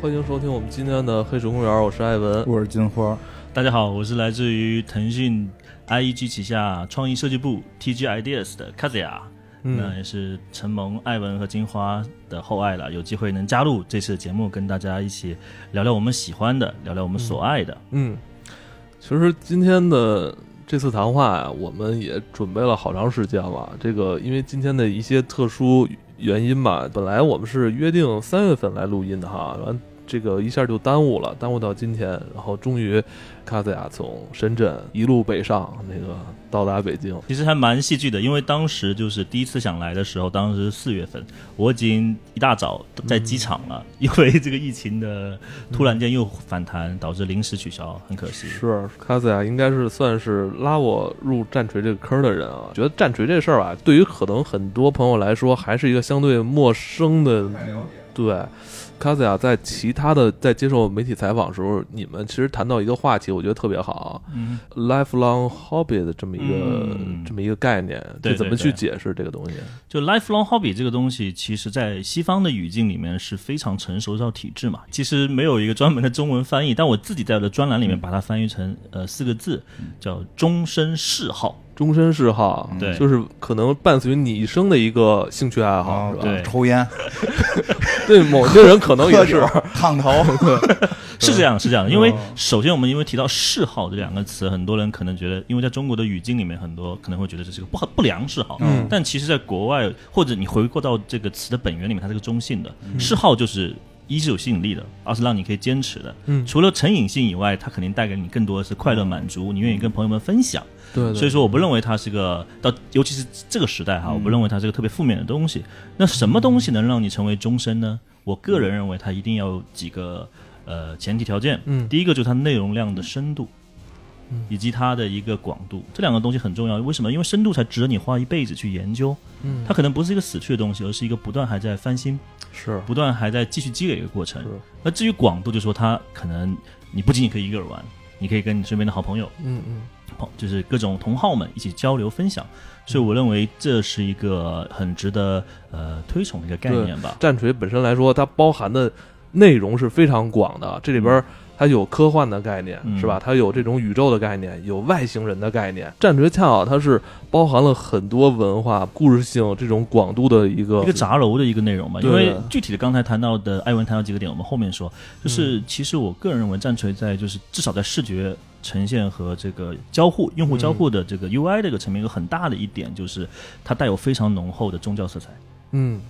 欢迎收听我们今天的《黑水公园》，我是艾文，我是金花。大家好，我是来自于腾讯 IEG 旗下创意设计部 TG Ideas 的 Kazuya，那也是承蒙艾文和金花的厚爱了，有机会能加入这次的节目，跟大家一起聊聊我们喜欢的，聊聊我们所爱的。嗯，其实今天的这次谈话呀，我们也准备了好长时间了。这个因为今天的一些特殊原因吧，本来我们是约定三月份来录音的哈，完。这个一下就耽误了，耽误到今天，然后终于，卡斯亚从深圳一路北上，那个到达北京。其实还蛮戏剧的，因为当时就是第一次想来的时候，当时四月份，我已经一大早在机场了，因为这个疫情的突然间又反弹，导致临时取消，很可惜。是卡斯亚应该是算是拉我入战锤这个坑的人啊，觉得战锤这事儿吧，对于可能很多朋友来说，还是一个相对陌生的，对。卡斯亚在其他的在接受媒体采访的时候，你们其实谈到一个话题，我觉得特别好，lifelong hobby 的这么一个这么一个概念，对，怎么去解释这个东西？就 lifelong hobby 这个东西，其实在西方的语境里面是非常成熟的一套体制嘛。其实没有一个专门的中文翻译，但我自己在我的专栏里面把它翻译成呃四个字，叫终身嗜好。终身嗜好，对，就是可能伴随你一生的一个兴趣爱好，是吧？对，抽烟，对，某些人可能也是烫头 是这样，是这样。因为首先我们因为提到嗜好这两个词，很多人可能觉得，因为在中国的语境里面，很多可能会觉得这是个不不良嗜好。嗯，但其实，在国外或者你回过到这个词的本源里面，它是个中性的。嗜好就是一是有吸引力的，二是让你可以坚持的。嗯，除了成瘾性以外，它肯定带给你更多的是快乐满足，你愿意跟朋友们分享。对，所以说我不认为它是个到，尤其是这个时代哈，我不认为它是个特别负面的东西。那什么东西能让你成为终身呢？我个人认为它一定要有几个呃前提条件。嗯，第一个就是它内容量的深度，以及它的一个广度，这两个东西很重要。为什么？因为深度才值得你花一辈子去研究。嗯，它可能不是一个死去的东西，而是一个不断还在翻新，是不断还在继续积累一个过程。那至于广度，就说它可能你不仅仅可以一个人玩，你可以跟你身边的好朋友。嗯嗯。就是各种同好们一起交流分享，所以我认为这是一个很值得呃推崇的一个概念吧。战锤本身来说，它包含的内容是非常广的，这里边。它有科幻的概念，是吧？它有这种宇宙的概念，有外星人的概念。战锤恰好它是包含了很多文化、故事性这种广度的一个一个杂糅的一个内容吧。因为具体的刚才谈到的艾文谈到几个点，我们后面说。就是其实我个人认为，战锤在就是至少在视觉呈现和这个交互、用户交互的这个 UI 这个层面，一个很大的一点就是它带有非常浓厚的宗教色彩。嗯。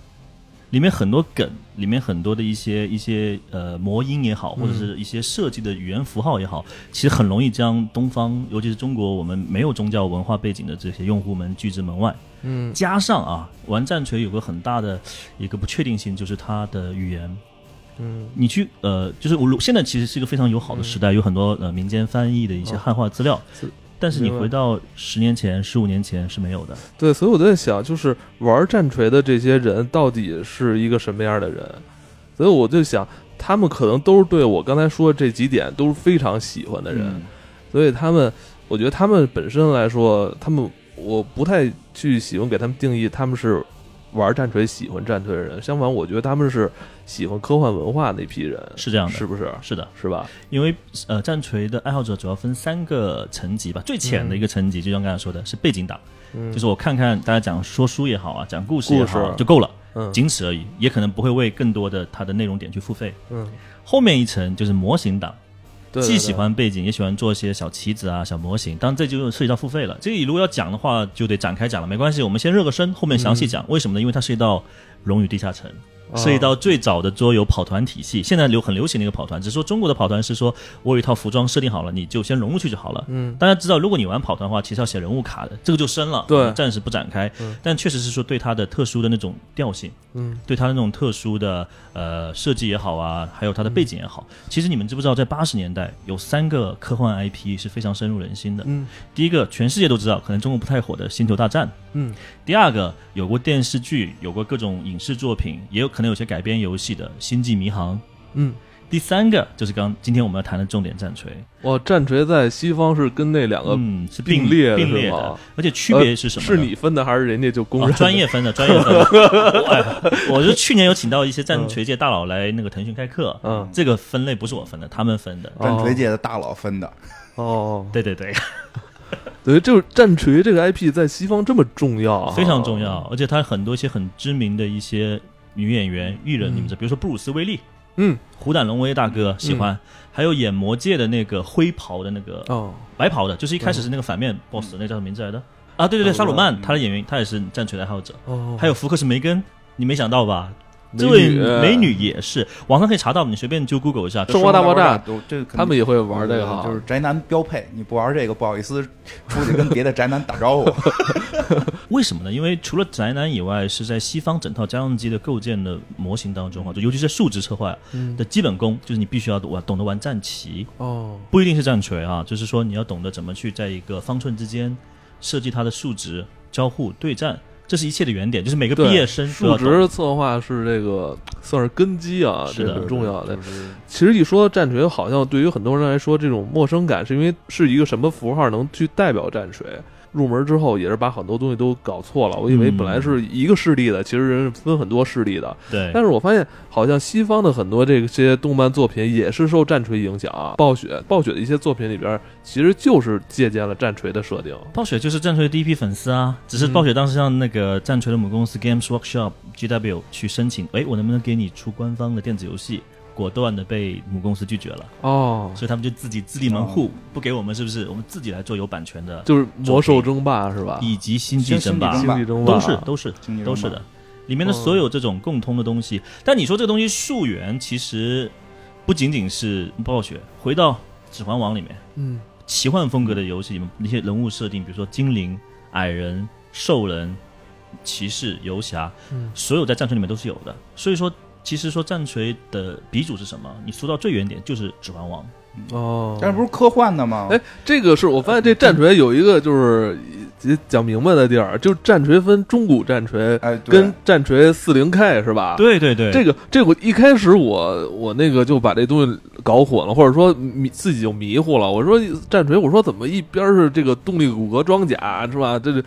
里面很多梗，里面很多的一些一些呃魔音也好，或者是一些设计的语言符号也好，其实很容易将东方，尤其是中国我们没有宗教文化背景的这些用户们拒之门外。嗯，加上啊，玩战锤有个很大的一个不确定性，就是它的语言。嗯，你去呃，就是我现在其实是一个非常友好的时代，有很多呃民间翻译的一些汉化资料。但是你回到十年前、十五年前是没有的。对，所以我在想，就是玩战锤的这些人到底是一个什么样的人？所以我就想，他们可能都是对我刚才说的这几点都是非常喜欢的人。所以他们，我觉得他们本身来说，他们我不太去喜欢给他们定义他们是。玩战锤、喜欢战锤的人，相反，我觉得他们是喜欢科幻文化那批人，是这样的，是不是？是的，是吧？因为呃，战锤的爱好者主要分三个层级吧。最浅的一个层级，就像刚才说的，是背景党，就是我看看大家讲说书也好啊，讲故事也好就够了，仅此而已，也可能不会为更多的它的内容点去付费。嗯，后面一层就是模型党。既喜欢背景，也喜欢做一些小棋子啊、小模型。当然，这就涉及到付费了。这里如果要讲的话，就得展开讲了。没关系，我们先热个身，后面详细讲。为什么呢？因为它涉及到《荣誉地下城》。涉及到最早的桌游跑团体系，现在流很流行的一个跑团，只是说中国的跑团是说我有一套服装设定好了，你就先融入去就好了。嗯，大家知道，如果你玩跑团的话，其实要写人物卡的，这个就深了。对，暂时不展开。嗯，但确实是说对它的特殊的那种调性，嗯，对它的那种特殊的呃设计也好啊，还有它的背景也好，其实你们知不知道，在八十年代有三个科幻 IP 是非常深入人心的。嗯，第一个全世界都知道，可能中国不太火的《星球大战》。嗯，第二个有过电视剧，有过各种影视作品，也有可能有些改编游戏的《星际迷航》。嗯，第三个就是刚今天我们要谈的重点战锤。哇，战锤在西方是跟那两个嗯是并列并列的，而且区别是什么？是你分的还是人家就公认？专业分的，专业分的。我是去年有请到一些战锤界大佬来那个腾讯开课，嗯，这个分类不是我分的，他们分的，战锤界的大佬分的。哦，对对对，对，就是战锤这个 IP 在西方这么重要，非常重要，而且它很多一些很知名的一些女演员、艺人，你们知道，比如说布鲁斯威利。嗯，虎胆龙威大哥喜欢，还有演魔界的那个灰袍的那个哦，白袍的，就是一开始是那个反面 boss，那叫什么名字来的？啊，对对对，萨鲁曼，他的演员他也是战锤的爱好者。哦，还有福克斯梅根，你没想到吧？这位美女也是，网上可以查到，你随便就 Google 一下《生活大爆炸》，这他们也会玩这个哈，就是宅男标配。你不玩这个，不好意思出去跟别的宅男打招呼。为什么呢？因为除了宅男以外，是在西方整套家用机的构建的模型当中啊，就尤其是数值策划的基本功，就是你必须要玩，懂得玩战棋哦，不一定是战锤啊，就是说你要懂得怎么去在一个方寸之间设计它的数值交互对战。这是一切的原点，就是每个毕业生数值策划是这个算是根基啊，是很重要的。其实一说战锤，好像对于很多人来说，这种陌生感是因为是一个什么符号能去代表战锤。入门之后也是把很多东西都搞错了，我以为本来是一个势力的，其实人分很多势力的。对，但是我发现好像西方的很多这些动漫作品也是受战锤影响啊。暴雪，暴雪的一些作品里边其实就是借鉴了战锤的设定。暴雪就是战锤的第一批粉丝啊，只是暴雪当时向那个战锤的母公司 Games Workshop GW 去申请，哎，我能不能给你出官方的电子游戏？果断的被母公司拒绝了哦，所以他们就自己自立门户，不给我们，是不是？我们自己来做有版权的，就是魔兽争霸是吧？以及星际争霸，星际争霸都是都是都是的，里面的所有这种共通的东西。但你说这个东西溯源，其实不仅仅是暴雪。回到《指环王》里面，嗯，奇幻风格的游戏里面那些人物设定，比如说精灵、矮人、兽人、骑士、游侠，嗯，所有在战锤里面都是有的。所以说。其实说战锤的鼻祖是什么？你说到最远点就是《指环王》哦，但是不是科幻的吗？哎，这个是我发现这战锤有一个就是讲明白的地儿，就战锤分中古战锤，哎，跟战锤四零 K 是吧？对对对，这个这个一开始我我那个就把这东西搞混了，或者说迷自己就迷糊了。我说战锤，我说怎么一边是这个动力骨骼装甲是吧？这是。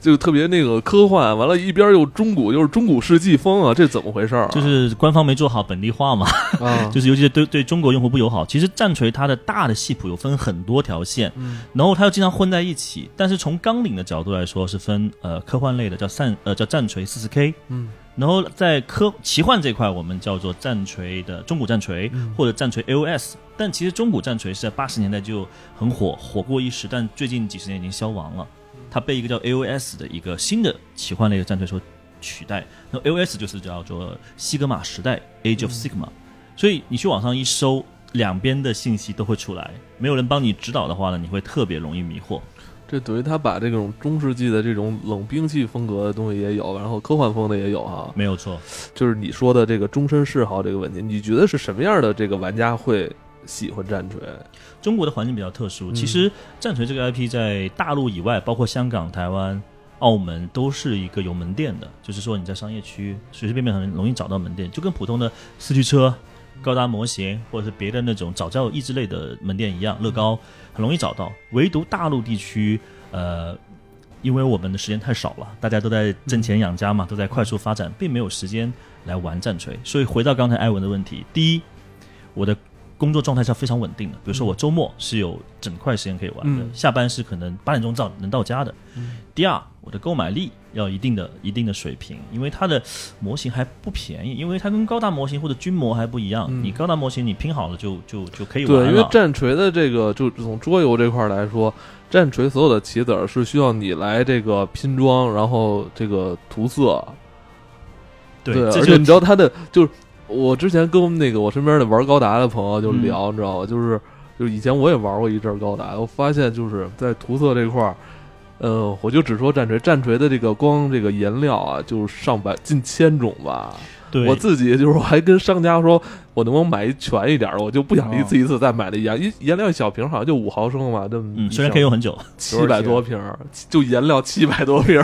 就特别那个科幻，完了，一边又中古，又是中古世纪风啊，这怎么回事儿？就是官方没做好本地化嘛，就是尤其是对对中国用户不友好。其实战锤它的大的系谱有分很多条线，然后它又经常混在一起。但是从纲领的角度来说，是分呃科幻类的叫战呃叫战锤四十 K，嗯，然后在科奇幻这块，我们叫做战锤的中古战锤或者战锤 AOS。但其实中古战锤是在八十年代就很火，火过一时，但最近几十年已经消亡了。它被一个叫 AOS 的一个新的奇幻类的战队所取代。那 AOS 就是叫做西格玛时代 （Age of Sigma）。所以你去网上一搜，两边的信息都会出来。没有人帮你指导的话呢，你会特别容易迷惑。这等于他把这种中世纪的这种冷兵器风格的东西也有，然后科幻风的也有哈。没有错，就是你说的这个终身嗜好这个问题，你觉得是什么样的这个玩家会喜欢战锤？中国的环境比较特殊，其实战锤这个 IP 在大陆以外，包括香港、台湾、澳门，都是一个有门店的。就是说你在商业区随随便便很容易找到门店，就跟普通的四驱车、高达模型或者是别的那种早教益智类的门店一样，乐高很容易找到。唯独大陆地区，呃，因为我们的时间太少了，大家都在挣钱养家嘛，都在快速发展，并没有时间来玩战锤。所以回到刚才艾文的问题，第一，我的。工作状态是非常稳定的，比如说我周末是有整块时间可以玩的，下班是可能八点钟到能到家的。第二，我的购买力要一定的一定的水平，因为它的模型还不便宜，因为它跟高达模型或者军模还不一样。你高达模型你拼好了就就就可以玩了。对，因为战锤的这个就从桌游这块来说，战锤所有的棋子是需要你来这个拼装，然后这个涂色。对，而且你知道它的就是。我之前跟那个我身边的玩高达的朋友就聊，你知道吗？就是就是以前我也玩过一阵高达，我发现就是在涂色这块儿，呃，我就只说战锤，战锤的这个光这个颜料啊，就是上百近千种吧。对，我自己就是还跟商家说，我能不能买一全一点？我就不想一次一次再买那颜，一颜料小瓶好像就五毫升嘛，这嗯，虽然可以用很久，七百多瓶，就颜料七百多瓶。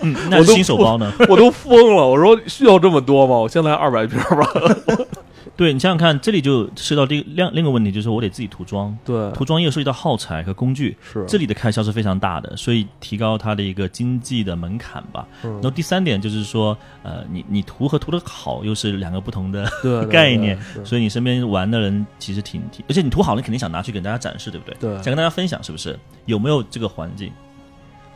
嗯，那新手包呢，我都疯了。我说需要这么多吗？我先来二百瓶吧。对你想想看，这里就涉及到第另另一个问题，就是我得自己涂装，对，涂装又涉及到耗材和工具，是这里的开销是非常大的，所以提高它的一个经济的门槛吧。嗯然后第三点就是说，呃，你你涂和涂的好又是两个不同的 概念，对所以你身边玩的人其实挺挺，而且你涂好了，你肯定想拿去给大家展示，对不对？对想跟大家分享是不是？有没有这个环境？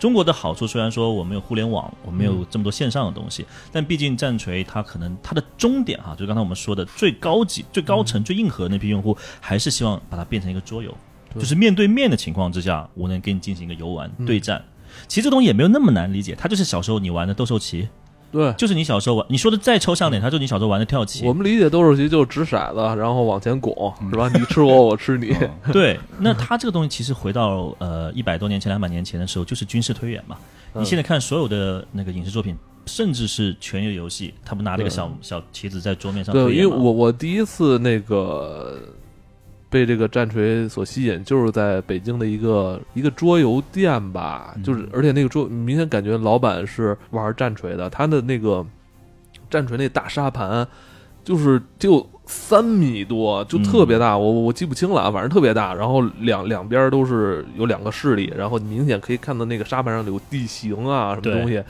中国的好处虽然说我们有互联网，我们有这么多线上的东西，但毕竟战锤它可能它的终点哈、就刚才我们说的最高级、最高层、最硬核的那批用户，还是希望把它变成一个桌游，就是面对面的情况之下，我能跟你进行一个游玩、嗯。对战。其实这东西也没有那么难理解，它就是小时候你玩的斗兽棋，对。就是你小时候玩，你说的再抽象点，它就是你小时候玩的跳棋。我们理解斗兽棋就是掷骰子，然后往前拱，是吧？你吃我，我吃你。嗯 对，那它这个东西其实回到呃一百多年前、两百年前的时候，就是军事推演嘛。你嗯现在看所有的那个影视作品，甚至是权力游戏，他们拿那个小小棋子在桌面上对，因为。我我第一次那个被这个战锤所吸引，就是在北京的一个一个桌游店吧，嗯就是而且那个桌明显感觉老板是玩战锤的，他的那个战锤那大沙盘就是就三米多，就特别大，我我我记不清了啊，反正特别大，然后两两边都是有两个势力，然后明显可以看到那个沙盘上有地形啊什么东西，然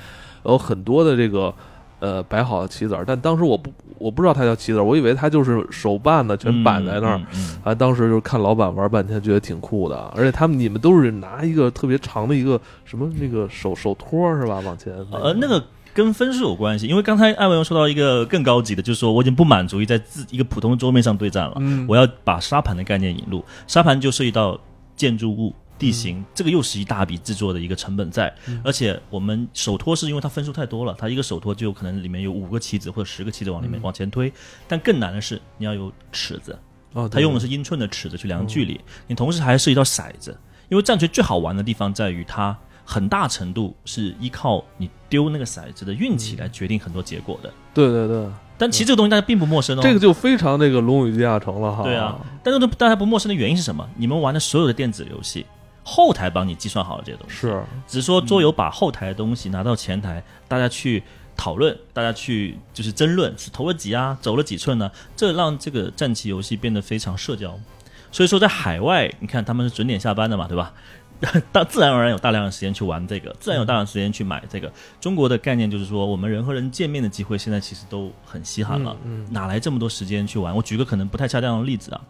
后很多的这个。呃，摆好的棋子儿，但当时我不我不知道它叫棋子儿，我以为它就是手办的，全摆在那儿。啊，当时就是看老板玩半天，觉得挺酷的。而且他们你们都是拿一个特别长的一个什么那个手手托是吧？往前呃，那个跟分数有关系，因为刚才艾文又说到一个更高级的，就是说我已经不满足于在自一个普通的桌面上对战了，嗯我要把沙盘的概念引入。沙盘就涉及到建筑物、地形，这个又是一大笔制作的一个成本在。而且我们手托是因为它分数太多了，它一个手托就有可能里面有五个棋子或者十个棋子往里面、往前推。但更难的是你要有尺子，哦，它用的是英寸的尺子去量距离，你同时还涉及到骰子，因为战锤最好玩的地方在于它很大程度是依靠你丢那个骰子的运气来决定很多结果的。对对对，但其实这个东西大家并不陌生哦。这个就非常那个《龙与地下城》了哈。对啊，但是大家不陌生的原因是什么？你们玩的所有的电子游戏，后台帮你计算好了这些东西，是只是说桌游把后台的东西拿到前台，大家去讨论，大家去就是争论是投了几啊，走了几寸呢？这让这个战棋游戏变得非常社交。所以说，在海外，你看他们是准点下班的嘛，对吧？大自然而然有大量的时间去玩这个，自然有大量的时间去买这个。中国的概念就是说，我们人和人见面的机会现在其实都很稀罕了，嗯哪来这么多时间去玩？我举个可能不太恰当的例子啊，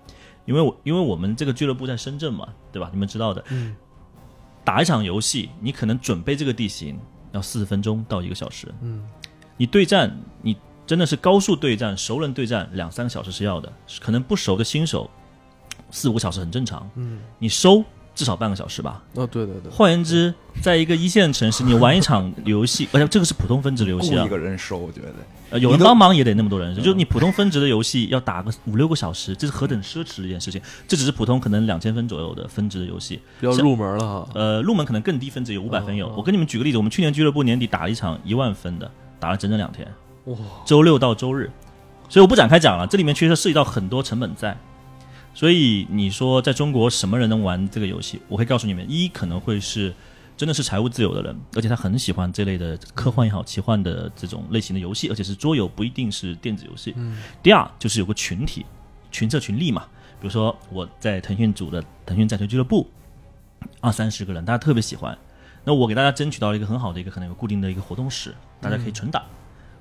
因为我因为我们这个俱乐部在深圳嘛，对吧？你们知道的，嗯。打一场游戏，你可能准备这个地形要四十分钟到一个小时，嗯。你对战，你真的是高速对战、熟人对战，两三个小时是要的，可能不熟的新手四五个小时很正常，嗯，你收至少半个小时吧。哦对对对，换言之，在一个一线城市，你玩一场游戏，而 且这个是普通分值的游戏啊一，个人收，我觉得呃，有人帮忙也得那么多人，就是你普通分值的游戏要打个五六个小时，这是何等奢侈的一件事情。这只是普通可能两千分左右的分值的游戏，比较入门了哈。呃，入门可能更低分值有五百分有。哦我跟你们举个例子，我们去年俱乐部年底打了一场一万分的，打了整整两天，哇，周六到周日，所以我不展开讲了，这里面确实涉及到很多成本在。所以你说在中国什么人能玩这个游戏？我可以告诉你们，一可能会是真的是财务自由的人，而且他很喜欢这类的科幻也好、奇幻的这种类型的游戏，而且是桌游，不一定是电子游戏。嗯第二就是有个群体，群策群力嘛。比如说我在腾讯组的腾讯战锤俱乐部，二三十个人，大家特别喜欢。那我给大家争取到了一个很好的一个可能有固定的一个活动室，大家可以纯打。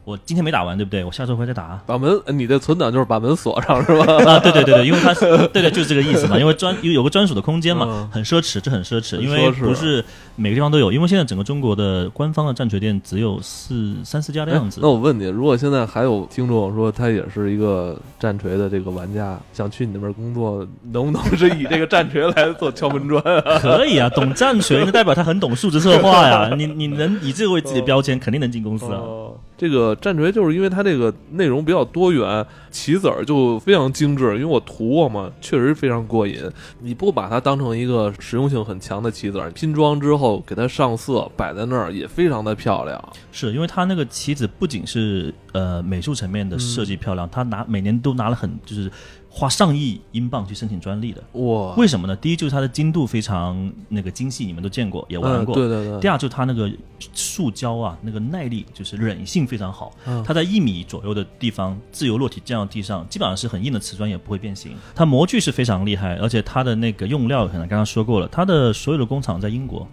我今天没打完，对不对？我下周回来再打啊。把门，你的存档就是把门锁上是吧？啊，对对对对，因为它对对，就是这个意思嘛。因为专有有个专属的空间嘛嗯，很奢侈，这很奢侈，因为不是每个地方都有。因为现在整个中国的官方的战锤店只有四三四家的样子哎那。我问你，如果现在还有听众说他也是一个战锤的这个玩家，想去你那边工作，能不能是以这个战锤来做敲门砖啊？可以啊，懂战锤，那代表他很懂数值策划呀。你你能以这个为自己的标签，肯定能进公司啊。哦，这个战锤就是因为它这个内容比较多元，棋子儿就非常精致。因为我涂过嘛，确实非常过瘾。你不把它当成一个实用性很强的棋子儿，拼装之后给它上色，摆在那儿也非常的漂亮。是因为它那个棋子不仅是呃美术层面的设计漂亮，它拿每年都拿了很就是花上亿英镑去申请专利的。哇，为什么呢？第一就是它的精度非常那个精细，你们都见过也玩过。对对对。第二就是它那个塑胶啊，那个耐力就是韧性非常好。嗯。它在一米左右的地方自由落体降到地上，基本上是很硬的瓷砖也不会变形。它模具是非常厉害，而且它的那个用料可能刚刚说过了，它的所有的工厂在英国。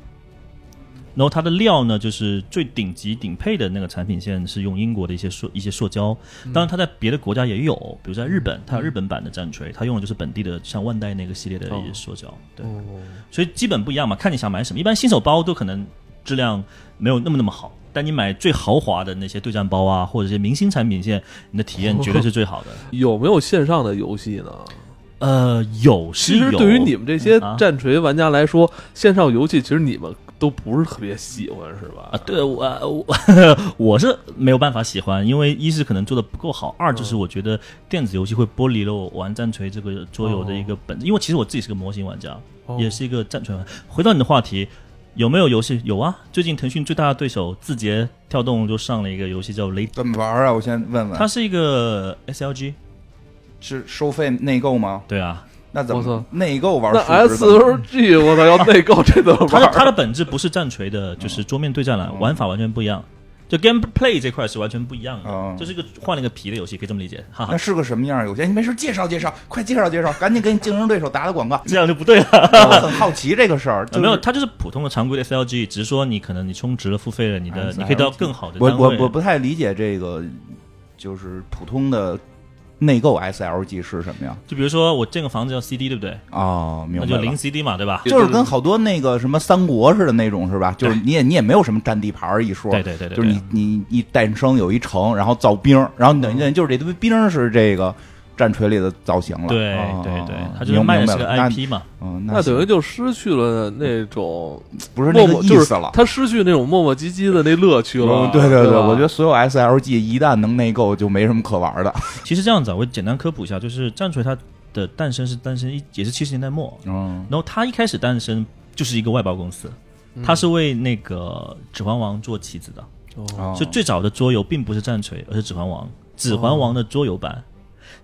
然后它的料呢，就是最顶级顶配的那个产品线是用英国的一些塑一些塑胶，当然它在别的国家也有，比如在日本，它有日本版的战锤，它用的就是本地的像万代那个系列的一些塑胶，对，所以基本不一样嘛，看你想买什么。一般新手包都可能质量没有那么那么好，但你买最豪华的那些对战包啊，或者一些明星产品线，你的体验绝对是最好的。有没有线上的游戏呢？呃，有是有。其实对于你们这些战锤玩家来说，线上游戏其实你们。都不是特别喜欢是吧？啊，对我我 我是没有办法喜欢，因为一是可能做的不够好，二就是我觉得电子游戏会剥离了我玩战锤这个桌游的一个本质。因为其实我自己是个模型玩家，也是一个战锤玩。回到你的话题，有没有游戏？有啊，最近腾讯最大的对手字节跳动就上了一个游戏叫《雷》，怎么玩啊？我先问问。它是一个 SLG，是收费内购吗？对啊。那怎么内购玩？那 S O G 我操，要内购 这怎么玩？它的它的本质不是战锤的，就是桌面对战了，玩法完全不一样。就 gameplay 这块是完全不一样的，就是一个换了一个皮的游戏，可以这么理解。哈，那是个什么样游戏？你没事介绍介绍，快介绍介绍，赶紧给你竞争对手打打广告。这样就不对了。我很好奇这个事儿。没有，它就是普通的常规的 S L G，只是说你可能你充值了付费了，你的你可以得到更好的。我我我不太理解这个，就是普通的。内购 SLG 是什么呀？就比如说我建个房子叫 CD，对不对？哦，明白那就零 CD 嘛，对吧？就是跟好多那个什么三国似的那种，是吧？就是你也你也没有什么占地盘一说，对对对对，就是你你一诞生有一城，然后造兵，然后等于就是这堆兵是这个。战锤里的造型了，对对对，他就是卖的是个 IP 嘛，嗯，那等于就失去了那种不是那个意思了，他失去那种磨磨唧唧的那乐趣了。对对对，我觉得所有 SLG 一旦能内购，就没什么可玩的。其实这样子，我简单科普一下，就是战锤它的诞生是诞生一也是七十年代末，嗯，然后它一开始诞生就是一个外包公司，它是为那个指环王做棋子的，哦，所以最早的桌游并不是战锤，而是指环王，指环王的桌游版。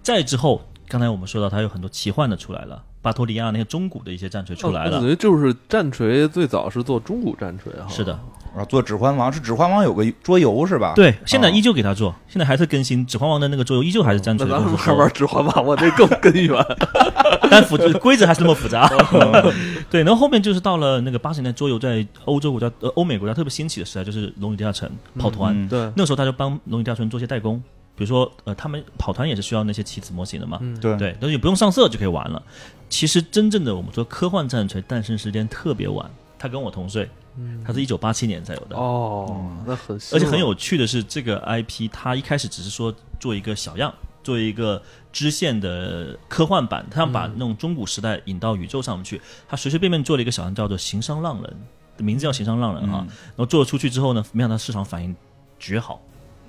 再之后，刚才我们说到，它有很多奇幻的出来了，巴托利亚那些中古的一些战锤出来了。等于就是战锤最早是做中古战锤哈。是的，啊，做指环王是指环王有个桌游是吧？对，现在依旧给他做，现在还是更新指环王的那个桌游，依旧还是战锤。咱们还玩指环王，我这更根源，但复规则还是那么复杂。对，然后后面就是到了那个八十年代桌游在欧洲国家、呃欧美国家特别兴起的时代，就是龙与地下城跑团。对，那个时候他就帮龙与地下城做些代工。比如说，呃，他们跑团也是需要那些棋子模型的嘛，对对，但是不用上色就可以玩了。其实真正的我们说科幻战锤诞生时间特别晚，他跟我同岁，他是一九八七年才有的。哦，那很，而且很有趣的是，这个 IP 它一开始只是说做一个小样，做一个支线的科幻版，他想把那种中古时代引到宇宙上面去，他随随便便做了一个小样，叫做《行商浪人》，名字叫《行商浪人》哈。然后做了出去之后呢，没想到市场反应绝好，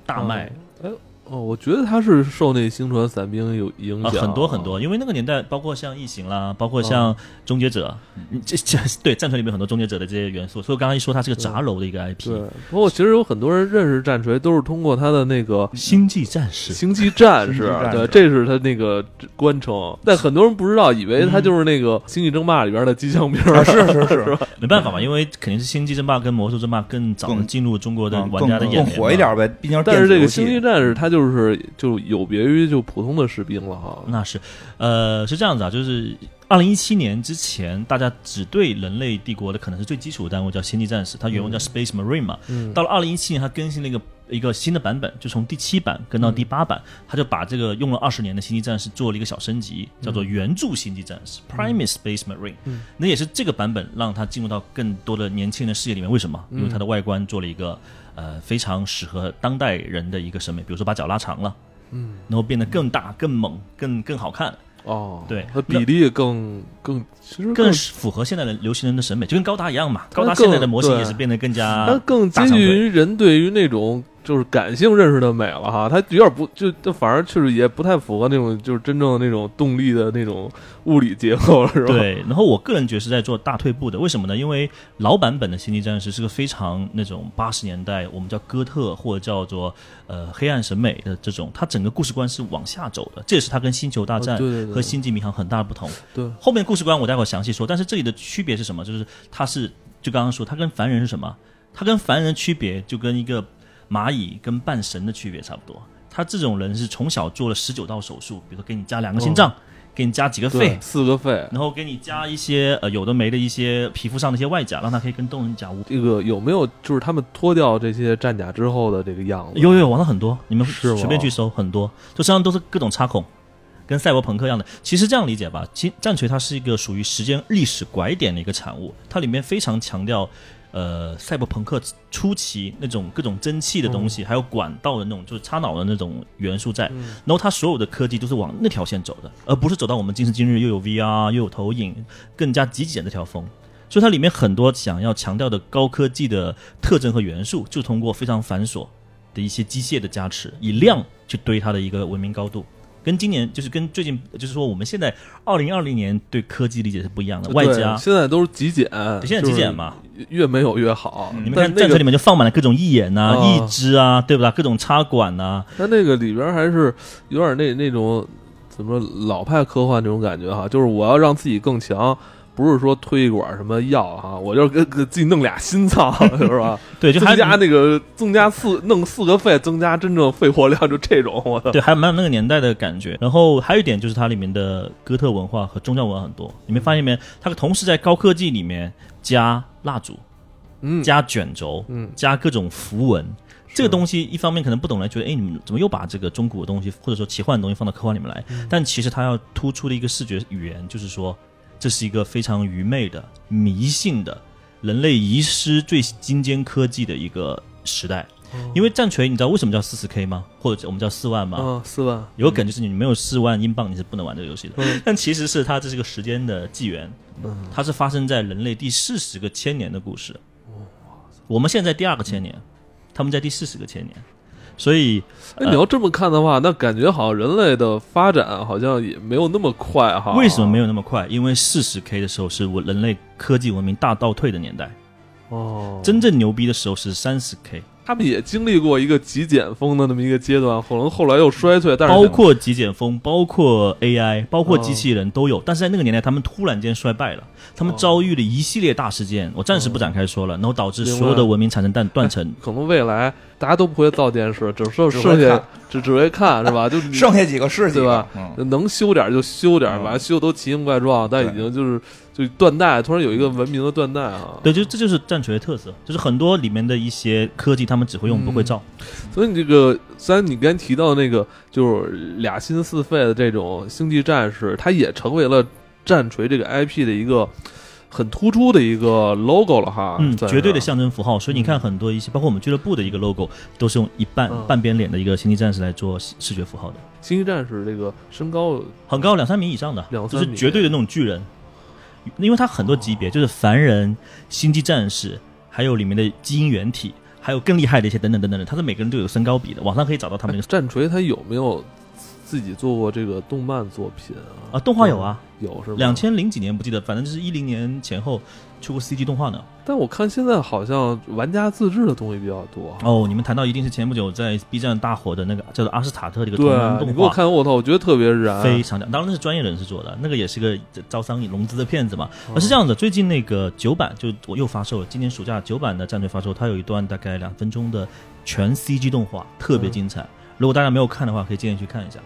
大卖。哎。哦，我觉得他是受那星船伞兵有影响很多很多，因为那个年代，包括像异形啦，包括像终结者，这这对战锤里面很多终结者的这些元素。所以我刚刚一说，它是个杂糅的一个 IP。对，不过其实有很多人认识战锤，都是通过他的那个星际战士。星际战士，对，这是他那个官称。但很多人不知道，以为他就是那个星际争霸里边的机枪兵。是是是，没办法嘛，因为肯定是星际争霸跟魔兽争霸更早的进入中国的玩家的眼帘，火一点呗。毕竟，但是这个星际战士他就。就是就有别于就普通的士兵了哈，那是，呃，是这样子啊，就是二零一七年之前，大家只对人类帝国的可能是最基础的单位叫星际战士，它原文叫 Space Marine 嘛。嗯到了二零一七年，它更新了一个一个新的版本，就从第七版跟到第八版，它就把这个用了二十年的星际战士做了一个小升级，叫做原著星际战士 Prime Space Marine。那也是这个版本让它进入到更多的年轻人视野里面。为什么？因为它的外观做了一个。呃，非常适合当代人的一个审美，比如说把脚拉长了，嗯，然后变得更大、更猛、更更好看。哦，对，它比例更更其实更符合现在的流行人的审美，就跟高达一样嘛。高达现在的模型也是变得更加，它更接近于人对于那种就是感性认识的美了哈，它有点不就就反而确实也不太符合那种就是真正的那种动力的那种物理结构了，是吧？对。然后我个人觉得是在做大退步的，为什么呢？因为老版本的《星际战士》是个非常那种八十年代我们叫哥特或者叫做呃黑暗审美的这种，它整个故事观是往下走的，这也是它跟《星球大战》和《星际迷航》很大的不同。对，后面故事观我待会儿详细说，但是这里的区别是什么？就是它是就刚刚说，它跟凡人是什么？它跟凡人的区别就跟一个。蚂蚁跟半神的区别差不多，他这种人是从小做了十九道手术，比如说给你加两个心脏，给你加几个肺，四个肺，然后给你加一些呃有的没的一些皮肤上的一些外甲，让他可以跟动人甲物。这个有没有就是他们脱掉这些战甲之后的这个样子？有有网上很多，你们随便去搜，很多，就身上都是各种插孔，跟赛博朋克一样的。其实这样理解吧，其战锤它是一个属于时间历史拐点的一个产物，它里面非常强调。呃，赛博朋克初期那种各种蒸汽的东西，还有管道的那种，就是插脑的那种元素在。然后它所有的科技都是往那条线走的，而不是走到我们今时今日又有 VR 又有投影，更加极简这条风。所以它里面很多想要强调的高科技的特征和元素，就通过非常繁琐的一些机械的加持，以量去堆它的一个文明高度。跟今年就是跟最近就是说我们现在二零二零年对科技理解是不一样的，外加现在都是极简，现在极简嘛，越没有越好。你们看战车里面就放满了各种义眼呐、义肢啊，对不对？各种插管呐。它那个里边还是有点那那种怎么老派科幻那种感觉哈，就是我要让自己更强。不是说推一管什么药哈，我就给给自己弄俩心脏 是吧？对，就增加那个增加四弄四个肺，增加真正肺活量，就这种。我对，还蛮有那个年代的感觉。然后还有一点就是它里面的哥特文化和宗教文化很多，你没发现没？它同时在高科技里面加蜡烛，嗯，加卷轴，嗯，加各种符文。这个东西一方面可能不懂来觉得，哎，你们怎么又把这个中古的东西或者说奇幻的东西放到科幻里面来？但其实它要突出的一个视觉语言就是说。这是一个非常愚昧的、迷信的，人类遗失最精尖科技的一个时代。因为战锤，你知道为什么叫四十 K 吗？或者我们叫四万吗？嗯，四万。有个梗就是你没有四万英镑，你是不能玩这个游戏的。但其实是它这是个时间的纪元，它是发生在人类第四十个千年的故事。我们现在第二个千年，他们在第四十个千年。所以，哎，你要这么看的话，那感觉好像人类的发展好像也没有那么快哈。为什么没有那么快？因为四十 K 的时候是我人类科技文明大倒退的年代。哦，真正牛逼的时候是三十 K。他们也经历过一个极简风的那么一个阶段，可能后来又衰退。但是包括极简风，包括 AI，包括机器人都有。但是在那个年代，他们突然间衰败了，他们遭遇了一系列大事件，我暂时不展开说了，然后导致所有的文明产生断断层。可能未来大家都不会造电视，只剩剩下只 只会看是吧？就剩下几个是对吧？能修点就修点，反正修都奇形怪状，但已经就是。就断代，突然有一个文明的断代啊！对，就这就是战锤的特色，就是很多里面的一些科技，他们只会用不会造。所以你这个，虽然你刚才提到那个，就是俩心四肺的这种星际战士，它也成为了战锤这个 IP 的一个很突出的一个 logo 了哈。嗯，绝对的象征符号。所以你看，很多一些，包括我们俱乐部的一个 logo，都是用一半半边脸的一个星际战士来做视觉符号的。星际战士这个身高很高，两三米以上的，两就是绝对的那种巨人。因为它很多级别，就是凡人、星际战士，还有里面的基因原体，还有更厉害的一些等等等等的，它是每个人都有身高比的，网上可以找到他们。战锤它有没有自己做过这个动漫作品啊？啊，动画有啊，有是吧？两千零几年不记得，反正就是一零年前后。出过 CG 动画呢，但我看现在好像玩家自制的东西比较多哦。你们谈到一定是前不久在 B 站大火的那个叫做阿斯塔特这个动画，你给我看我操，我觉得特别燃，非常的，当然那是专业人士做的，那个也是个招商融资的骗子嘛。而是这样的，最近那个九版就我又发售了，今年暑假九版的战队发售，它有一段大概两分钟的全 CG 动画，特别精彩。如果大家没有看的话，可以建议去看一下。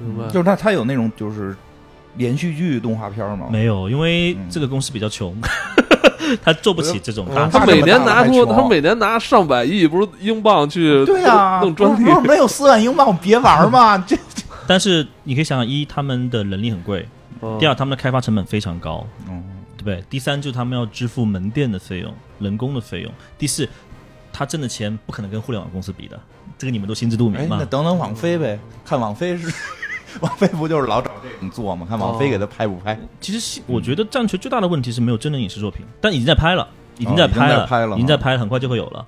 明白，就是他他有那种就是。连续剧动画片吗？没有，因为这个公司比较穷，他做不起这种。他每年拿出，他每年拿上百亿，不是英镑去对呀弄专利，不是没有四万英镑别玩嘛？这。但是你可以想想，一他们的人力很贵，第二他们的开发成本非常高，嗯对不对？第三就是他们要支付门店的费用、人工的费用。第四，他挣的钱不可能跟互联网公司比的，这个你们都心知肚明嘛。那等等网飞呗，看网飞是。王菲不就是老找这种做吗？看王菲给他拍不拍？其实我觉得战锤最大的问题是没有真人影视作品，但已经在拍了，已经在拍了，已经在拍了，很快就会有了。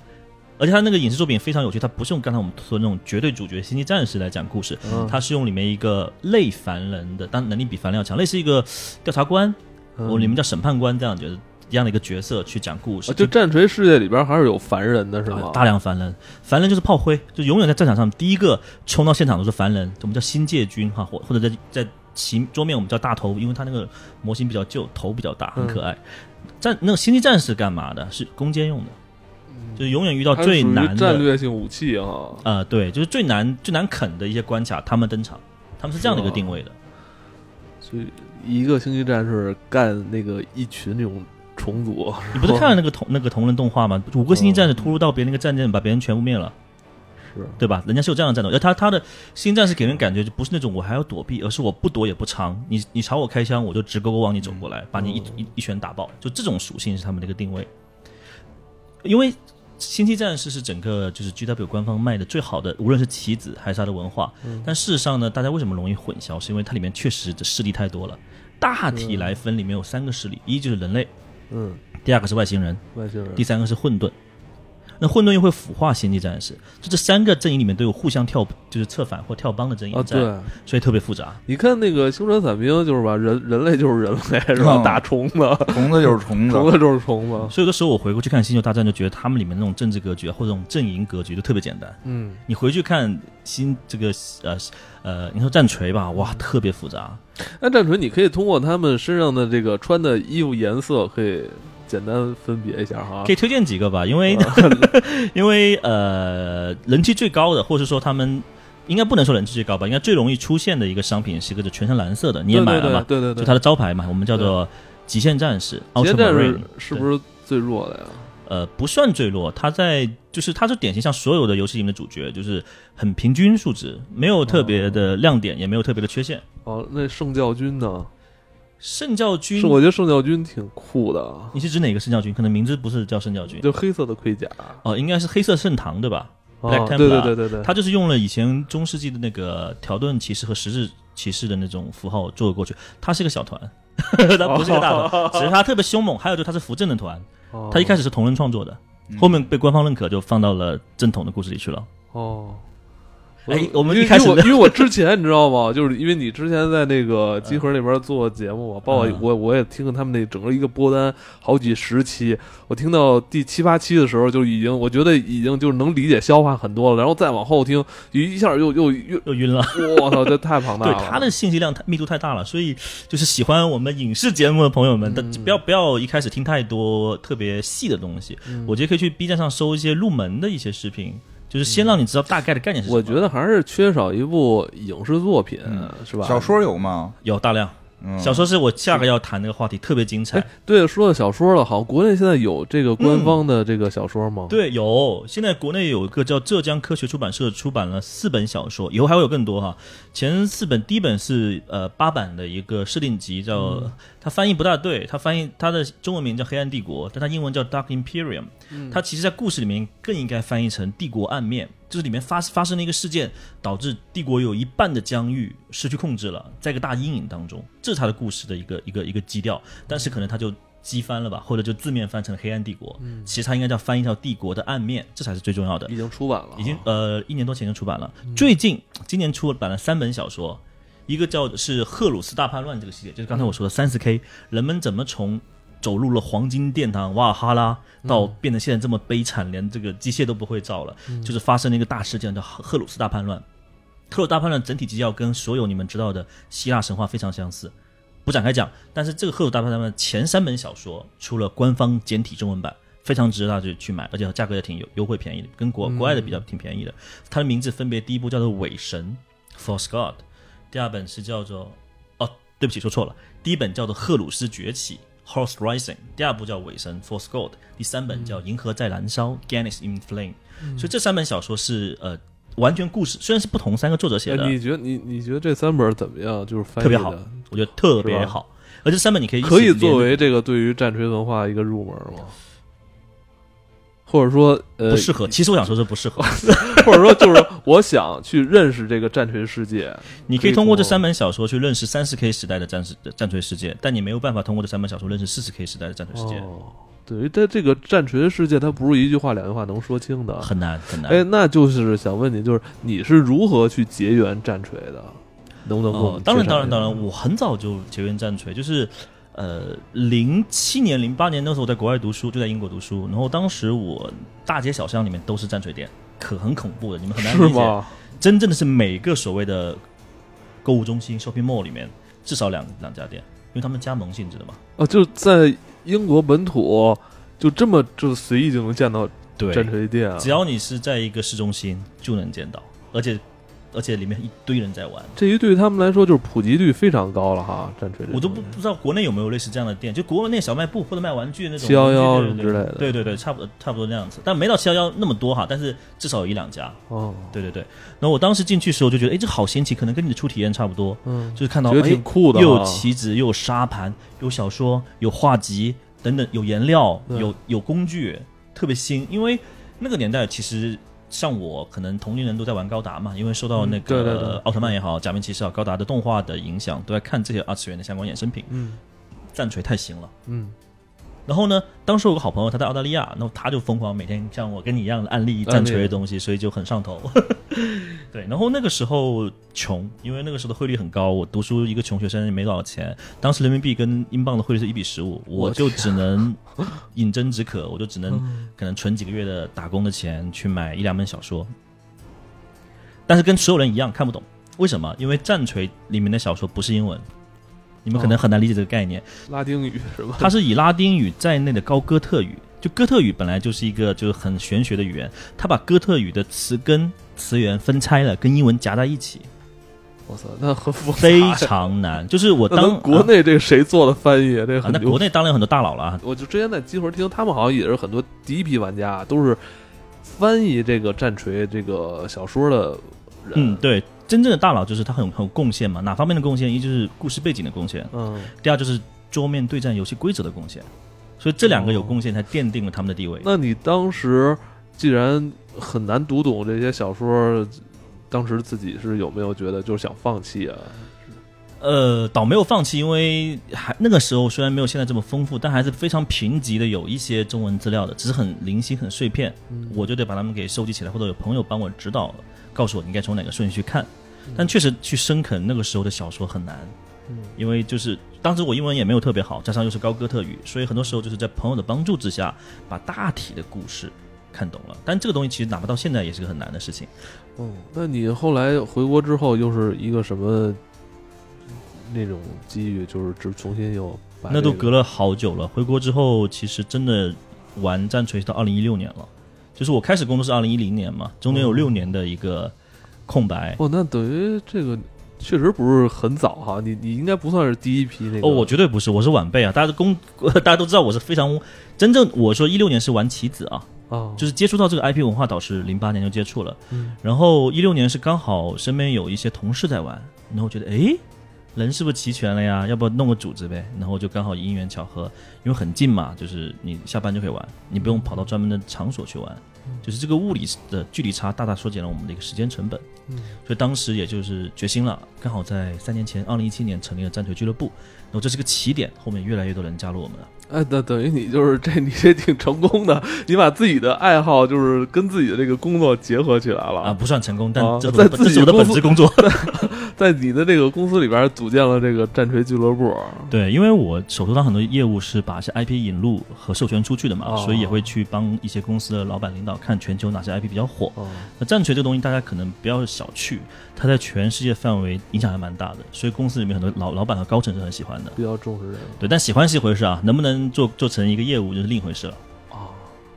而且他那个影视作品非常有趣，他不是用刚才我们说的那种绝对主角星际战士来讲故事，嗯他是用里面一个类凡人的，但能力比凡人要强，类似一个调查官，我里面叫审判官这样觉得一样的一个角色去讲故事，啊就战锤世界里边还是有凡人的是吗？大量凡人，凡人就是炮灰，就永远在战场上第一个冲到现场都是凡人，我们叫新界军哈，或或者在在旗桌面我们叫大头，因为他那个模型比较旧，头比较大，很可爱。战那个星际战士干嘛的？是攻坚用的，就是永远遇到最难的，战略性武器啊。呃，对，就是最难最难啃的一些关卡，他们登场，他们是这样的一个定位的。所以一个星际战士干那个一群那种重组，你不是看了那个同那个同人动画吗？五个星际战士突入到别人那个战舰，把别人全部灭了。是对吧？人家是有这样的战斗，而他他的星战士给人感觉就不是那种我还要躲避，而是我不躲也不藏，你你朝我开枪，我就直勾勾往你走过来，把你一一一拳打爆，就这种属性是他们的一个定位。因为星际战士是整个就是 G W 官方卖的最好的，无论是棋子还是它的文化，但事实上呢，大家为什么容易混淆？是因为它里面确实的势力太多了。大体来分，里面有三个势力，一就是人类，嗯，第二个是外星人，外星人第三个是混沌。那混沌又会腐化星际战士，就这三个阵营里面都有互相跳，就是策反或跳帮的阵营啊，对，所以特别复杂。你看那个星船伞兵，就是吧，人 人类就是人类是吧？嗯打虫子，虫子就是虫子，虫子就是虫子，所以有的时候我回过去看《星球大战》，就觉得他们里面那种政治格局啊或者这种阵营格局就特别简单。嗯，你回去看新这个呃呃，你说战锤吧，哇，特别复杂。那战锤你可以通过他们身上的这个穿的衣服颜色，可以简单分别一下哈可。以推荐几个吧，因为 因为呃人气最高的，或者说他们应该不能说人气最高吧，应该最容易出现的一个商品是一个全身蓝色的，你也买了吧？对对对对，就它的招牌嘛，我们叫做极限战士。极限战士是不是最弱的呀？呃，不算坠落，他在就是他是典型像所有的游戏里面的主角，就是很平均数值，没有特别的亮点，也没有特别的缺陷。哦，那圣教军呢？圣教军是，我觉得圣教军挺酷的，你是指哪个圣教军？可能名字不是叫圣教军，就黑色的盔甲。哦，应该是黑色圣堂对吧？哦 Black 对对对对对，它就是用了以前中世纪的那个条顿骑士和十字骑士的那种符号做了过去。他是一个小团，他不是一个大团，只是他特别凶猛。还有就是他是扶正的团，哦它一开始是同人创作的，后面被官方认可，就放到了正统的故事里去了。哦。哎我们因为一开始因为我因为我之前你知道吗？就是因为你之前在那个集合那边做节目嘛，包括嗯我我也听了他们那整个一个播单好几十期，我听到第七八期的时候就已经，我觉得已经就是能理解消化很多了，然后再往后听，一下又又又，又晕了，我操，这太庞大对了。它的信息量太密度太大了，所以就是喜欢我们影视节目的朋友们，嗯不要不要一开始听太多特别细的东西，嗯我觉得可以去 B 站上搜一些入门的一些视频，就是先让你知道大概的概念是什么。我觉得还是缺少一部影视作品，嗯是吧？小说有吗？有大量嗯小说是我下个要谈那个话题，特别精彩哎。，对，说到小说了，好像国内现在有这个官方的这个小说吗？，对，有现在国内有一个叫浙江科学出版社出版了四本小说，以后还会有更多哈。前四本，第一本是呃八版的一个设定集，叫、它翻译不大对，它翻译它的中文名叫《黑暗帝国》，但它英文叫《Dark Imperium》。它其实，在故事里面更应该翻译成“帝国暗面”，就是里面发发生了一个事件，导致帝国有一半的疆域失去控制了，在一个大阴影当中，这是他的故事的一个一个一个基调。但是可能他就机翻了吧，或者就字面翻成了“黑暗帝国”，其实他应该叫翻译叫“帝国的暗面”，这才是最重要的。已经出版了，已经呃一年多前就出版了，最近今年出版了三本小说，一个叫是赫鲁斯大叛乱这个系列，就是刚才我说的三十 K，人们怎么从走入了黄金殿堂瓦尔哈拉，到变得现在这么悲惨，连这个机械都不会造了，就是发生了一个大事件叫赫赫鲁斯大叛乱。赫鲁大叛乱整体基调跟所有你们知道的希腊神话非常相似，不展开讲。但是这个赫鲁大叛乱前三本小说出了官方简体中文版，非常值得大家去买，而且价格也挺优优惠便宜的，跟国国外的比较挺便宜的。它的名字分别第一部叫做伪神 （False God），第二本是叫做哦，对不起说错了，第一本叫做赫鲁斯崛起 （Horse Rising），第二部叫尾神 （False God），第三本叫银河在燃烧 （Ganis in Flame）。所以这三本小说是呃完全故事，虽然是不同三个作者写的，哎你觉得你你觉得这三本怎么样？就是翻译特别好的我觉得特别好。而这三本你可以可以作为这个对于战锤文化一个入门吗？或者说，呃不，适合。其实我想说是不适合。或者说就是我想去认识这个战锤世界，你可以通过这三本小说去认识三十 K 时代的战士战锤世界，但你没有办法通过这三本小说认识四十 K 时代的战锤世界。哦，对，在这个战锤的世界，它不是一句话两句话能说清的，很难很难。哎，那就是想问你，就是你是如何去结缘战锤的？能不能？哦，当然当然当然，我很早就结缘战锤，就是呃，零七年零八年那时候我在国外读书，就在英国读书，然后当时我大街小巷里面都是战锤店，可很恐怖的，你们很难理解。真正的是每个所谓的购物中心 shopping mall 里面至少两两家店，因为他们加盟性质的嘛。哦，就在英国本土就这么就随意就能见到战锤店啊！只要你是在一个市中心就能见到，而且。而且里面一堆人在玩，这一对于他们来说就是普及率非常高了哈。战锤，我都不不知道国内有没有类似这样的店，就国内小卖部或者卖玩具那种七幺幺之类的。对对对，差不多差不多那样子，但没到七幺幺那么多哈，但是至少有一两家。哦，对对对。然后我当时进去时候就觉得，哎，这好新奇，可能跟你的初体验差不多。嗯，就是看到觉得挺酷的，又有棋子，又有沙盘，有小说，有画集等等，有颜料，有有工具，特别新。因为那个年代其实。像我可能同龄人都在玩高达嘛，因为受到那个奥特曼也好、假面骑士啊、高达的动画的影响，都在看这些二次元的相关衍生品。嗯，战锤太新了。嗯。然后呢？当时有个好朋友，他在澳大利亚，然后他就疯狂每天像我跟你一样的案例战锤的东西，所以就很上头。对，然后那个时候穷，因为那个时候的汇率很高，我读书一个穷学生也没多少钱。当时人民币跟英镑的汇率是一比十五，我就只能饮鸩止渴，我就只能可能存几个月的打工的钱去买一两本小说。但是跟所有人一样看不懂，为什么？因为战锤里面的小说不是英文。你们可能很难理解这个概念，拉丁语是吧？它是以拉丁语在内的高哥特语，就哥特语本来就是一个就是很玄学的语言，它把哥特语的词根词源分拆了，跟英文夹在一起。我操，那很复杂，非常难。就是我当国内这个谁做的翻译？这那国内当然有很多大佬了。我就之前在集合听，他们好像也是很多第一批玩家，都是翻译这个战锤这个小说的人。嗯，对。真正的大佬就是他很很有贡献嘛？哪方面的贡献？一就是故事背景的贡献，嗯，第二就是桌面对战游戏规则的贡献。所以这两个有贡献，才奠定了他们的地位。那你当时既然很难读懂这些小说，当时自己是有没有觉得就是想放弃啊？呃，倒没有放弃，因为还那个时候虽然没有现在这么丰富，但还是非常贫瘠的有一些中文资料的，只是很零星、很碎片，我就得把它们给收集起来，或者有朋友帮我指导，告诉我应该从哪个顺序去看。但确实去深啃那个时候的小说很难，嗯，因为就是当时我英文也没有特别好，加上又是高哥特语，所以很多时候就是在朋友的帮助之下，把大体的故事看懂了。但这个东西其实哪怕到现在也是个很难的事情。哦，那你后来回国之后又是一个什么那种机遇？就是只重新又那都隔了好久了。回国之后，其实真的玩战锤到二零一六年了，就是我开始工作是二零一零年嘛，中间有六年的一个。空白哦，那等于这个确实不是很早哈，你你应该不算是第一批那个哦，我绝对不是，我是晚辈啊，大家都公 大家都知道我是非常真正我说一六年是玩棋子啊，哦，就是接触到这个 IP 文化导师零八年就接触了，嗯，然后一六年是刚好身边有一些同事在玩，然后觉得哎人是不是齐全了呀？要不要弄个组织呗？然后就刚好因缘巧合，因为很近嘛，就是你下班就可以玩，你不用跑到专门的场所去玩。就是这个物理的距离差大大缩减了我们的一个时间成本，嗯，所以当时也就是决心了，刚好在三年前，二零一七年成立了战锤俱乐部，那么这是个起点，后面越来越多人加入我们了。哎，等等于你就是这，你这挺成功的，你把自己的爱好就是跟自己的这个工作结合起来了啊，不算成功，但这在自己的本职工作，在你的这个公司里边组建了这个战锤俱乐部。对，因为我手头上很多业务是把一些 IP 引入和授权出去的嘛，所以也会去帮一些公司的老板领导看全球哪些 IP 比较火。那战锤这个东西大家可能不要小觑，它在全世界范围影响还蛮大的，所以公司里面很多老老板和高层是很喜欢的，比较重视这个。对，但喜欢是一回事啊，能不能？做做成一个业务就是另一回事了啊，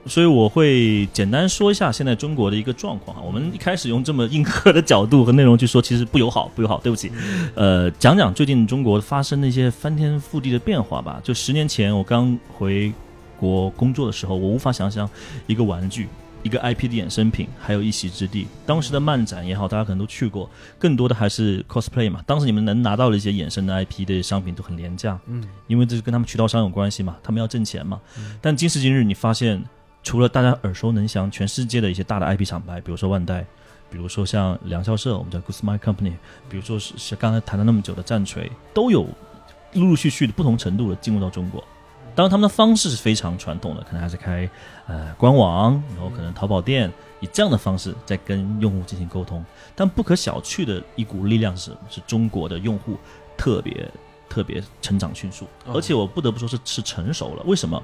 所以我会简单说一下现在中国的一个状况啊。我们一开始用这么硬核的角度和内容去说，其实不友好，不友好，对不起。呃，讲讲最近中国发生的一些翻天覆地的变化吧。就十年前我刚回国工作的时候，我无法想象一个玩具。一个 IP 的衍生品，还有一席之地。当时的漫展也好，大家可能都去过，更多的还是 cosplay 嘛。当时你们能拿到的一些衍生的 IP 的商品都很廉价，嗯，因为这是跟他们渠道商有关系嘛，他们要挣钱嘛。但今时今日，你发现除了大家耳熟能详，全世界的一些大的 IP 厂牌，比如说万代，比如说像梁校社，我们叫 Good Smile Company，比如说是刚才谈了那么久的战锤，都有陆陆续续的不同程度的进入到中国。当然他们的方式是非常传统的，可能还是开呃官网，然后可能淘宝店，以这样的方式在跟用户进行沟通。但不可小觑的一股力量是，是中国的用户特别特别成长迅速，而且我不得不说是是成熟了。为什么？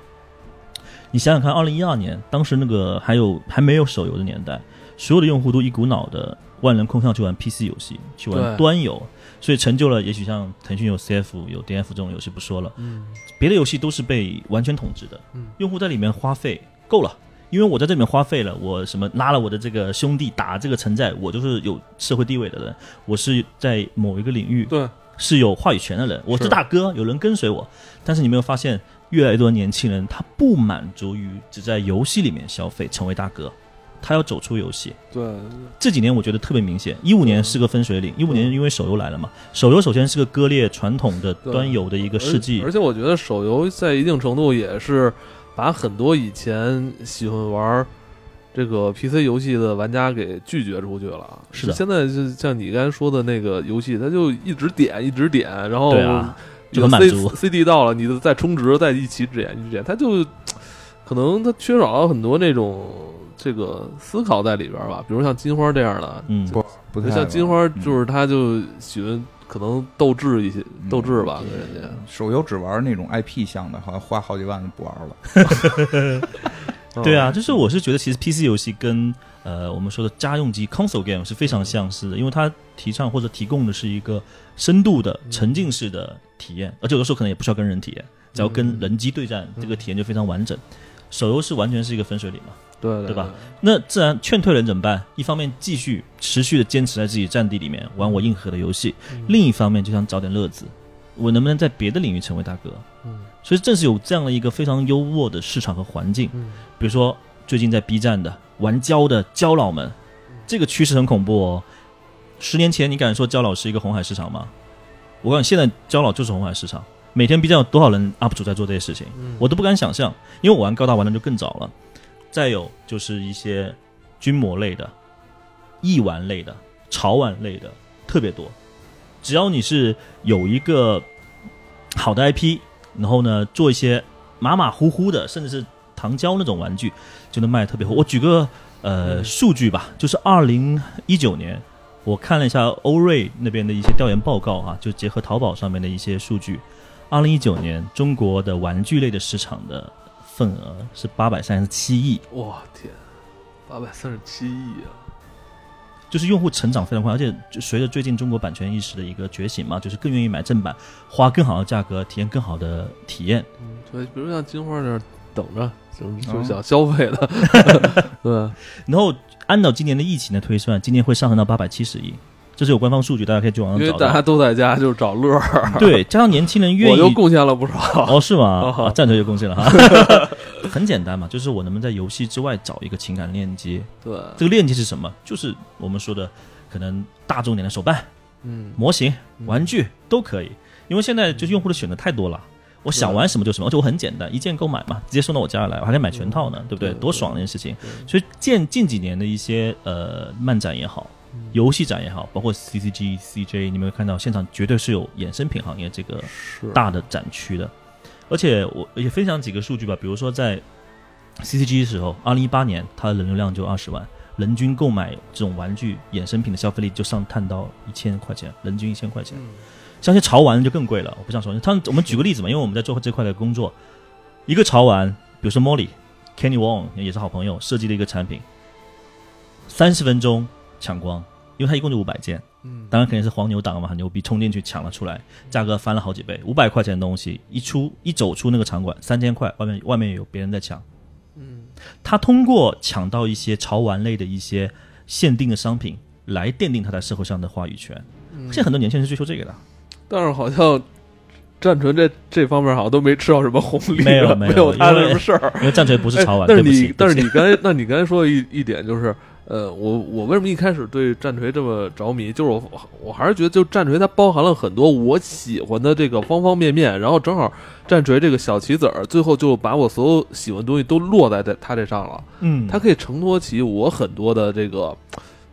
你想想看，二零一二年当时那个还有还没有手游的年代，所有的用户都一股脑的万人空巷去玩 PC 游戏，去玩端游，所以成就了也许像腾讯有 CF 有 DF 这种游戏不说了，嗯，别的游戏都是被完全统治的，嗯，用户在里面花费够了，因为我在这里面花费了，我什么拉了我的这个兄弟打这个城寨，我就是有社会地位的人，我是在某一个领域对。是有话语权的人，我是大哥，有人跟随我，但是你没有发现？越来越多年轻人，他不满足于只在游戏里面消费成为大哥，他要走出游戏。对，这几年我觉得特别明显。一五年是个分水岭，一五年因为手游来了嘛，手游首先是个割裂传统的端游的一个世纪。而且我觉得手游在一定程度也是把很多以前喜欢玩这个 PC 游戏的玩家给拒绝出去了。是的，现在就像你刚才说的那个游戏，他就一直点一直点，然后啊。就满足 C D 到了，你再充值，再一起点一点，他就 可能他缺少了很多那种这个思考在里边吧。比如像金花这样的，嗯，不不像金花，就是他就喜欢可能斗智一些，斗智吧，跟人家。手游只玩那种 I P 项的，好像花好几万不玩了。对啊，就是我是觉得其实 P C 游戏跟呃我们说的家用机 console game 是非常相似的，因为它提倡或者提供的是一个深度的沉浸式的。体验，而且有的时候可能也不需要跟人体验，只要跟人机对战，这个体验就非常完整。手游是完全是一个分水岭嘛，对对吧？那自然劝退人怎么办？一方面继续持续的坚持在自己战地里面玩我硬核的游戏，另一方面就想找点乐子，我能不能在别的领域成为大哥？嗯，所以正是有这样的一个非常优渥的市场和环境，比如说最近在 B 站的玩胶的胶佬们，这个趋势很恐怖哦。十年前你敢说胶佬是一个红海市场吗？我讲现在焦老就是红海市场，每天 B 站有多少人 UP 主在做这些事情，我都不敢想象。因为我玩高达玩的就更早了。再有就是一些军模类的、易玩类的、潮玩类的特别多。只要你是有一个好的 IP，然后呢做一些马马虎虎的，甚至是糖胶那种玩具，就能卖特别火。我举个呃数据吧，就是二零一九年。我看了一下欧瑞那边的一些调研报告啊，就结合淘宝上面的一些数据，二零一九年中国的玩具类的市场的份额是八百三十七亿。哇天，八百三十七亿啊！就是用户成长非常快，而且随着最近中国版权意识的一个觉醒嘛，就是更愿意买正版，花更好的价格体验更好的体验。嗯，对，比如像金花那儿等着，就是就想消费的，对，然后。按照今年的疫情的推算，今年会上升到八百七十亿，这是有官方数据，大家可以去网上找。因为大家都在家，就是找乐儿。对，加上年轻人愿意，我就贡献了不少。哦，是吗？战锤就贡献了哈。很简单嘛，就是我能不能在游戏之外找一个情感链接？对，这个链接是什么？就是我们说的可能大众点的手办、嗯，模型、玩具都可以。因为现在就是用户的选择太多了。我想玩什么就什么，而且我很简单，一键购买嘛，直接送到我家来，我还可以买全套呢，对不对？多爽的一件事情！所以近近几年的一些呃漫展也好，游戏展也好，包括 CCG、CJ，你们会看到现场绝对是有衍生品行业这个大的展区的。而且我也分享几个数据吧，比如说在 CCG 的时候，二零一八年它的人流量就二十万，人均购买这种玩具衍生品的消费力就上探到一千块钱，人均一千块钱。像些潮玩就更贵了，我不想说。他我们举个例子嘛，因为我们在做这块的工作，一个潮玩，比如说 Molly、Kenny Wong 也是好朋友设计的一个产品，三十分钟抢光，因为它一共就五百件，嗯，当然肯定是黄牛党嘛，很牛逼，冲进去抢了出来，价格翻了好几倍，五百块钱的东西一出一走出那个场馆，三千块，外面外面有别人在抢，嗯，他通过抢到一些潮玩类的一些限定的商品，来奠定他在社会上的话语权，现在很多年轻人是追求这个的。但是好像战锤这这方面好像都没吃到什么红利，没有 没有他什么事儿。因为战锤不是潮玩，但是你 但是你刚才那你刚才说的一一点就是，呃，我我为什么一开始对战锤这么着迷？就是我我还是觉得，就战锤它包含了很多我喜欢的这个方方面面，然后正好战锤这个小棋子儿，最后就把我所有喜欢的东西都落在在它这上了。嗯，它可以承托起我很多的这个。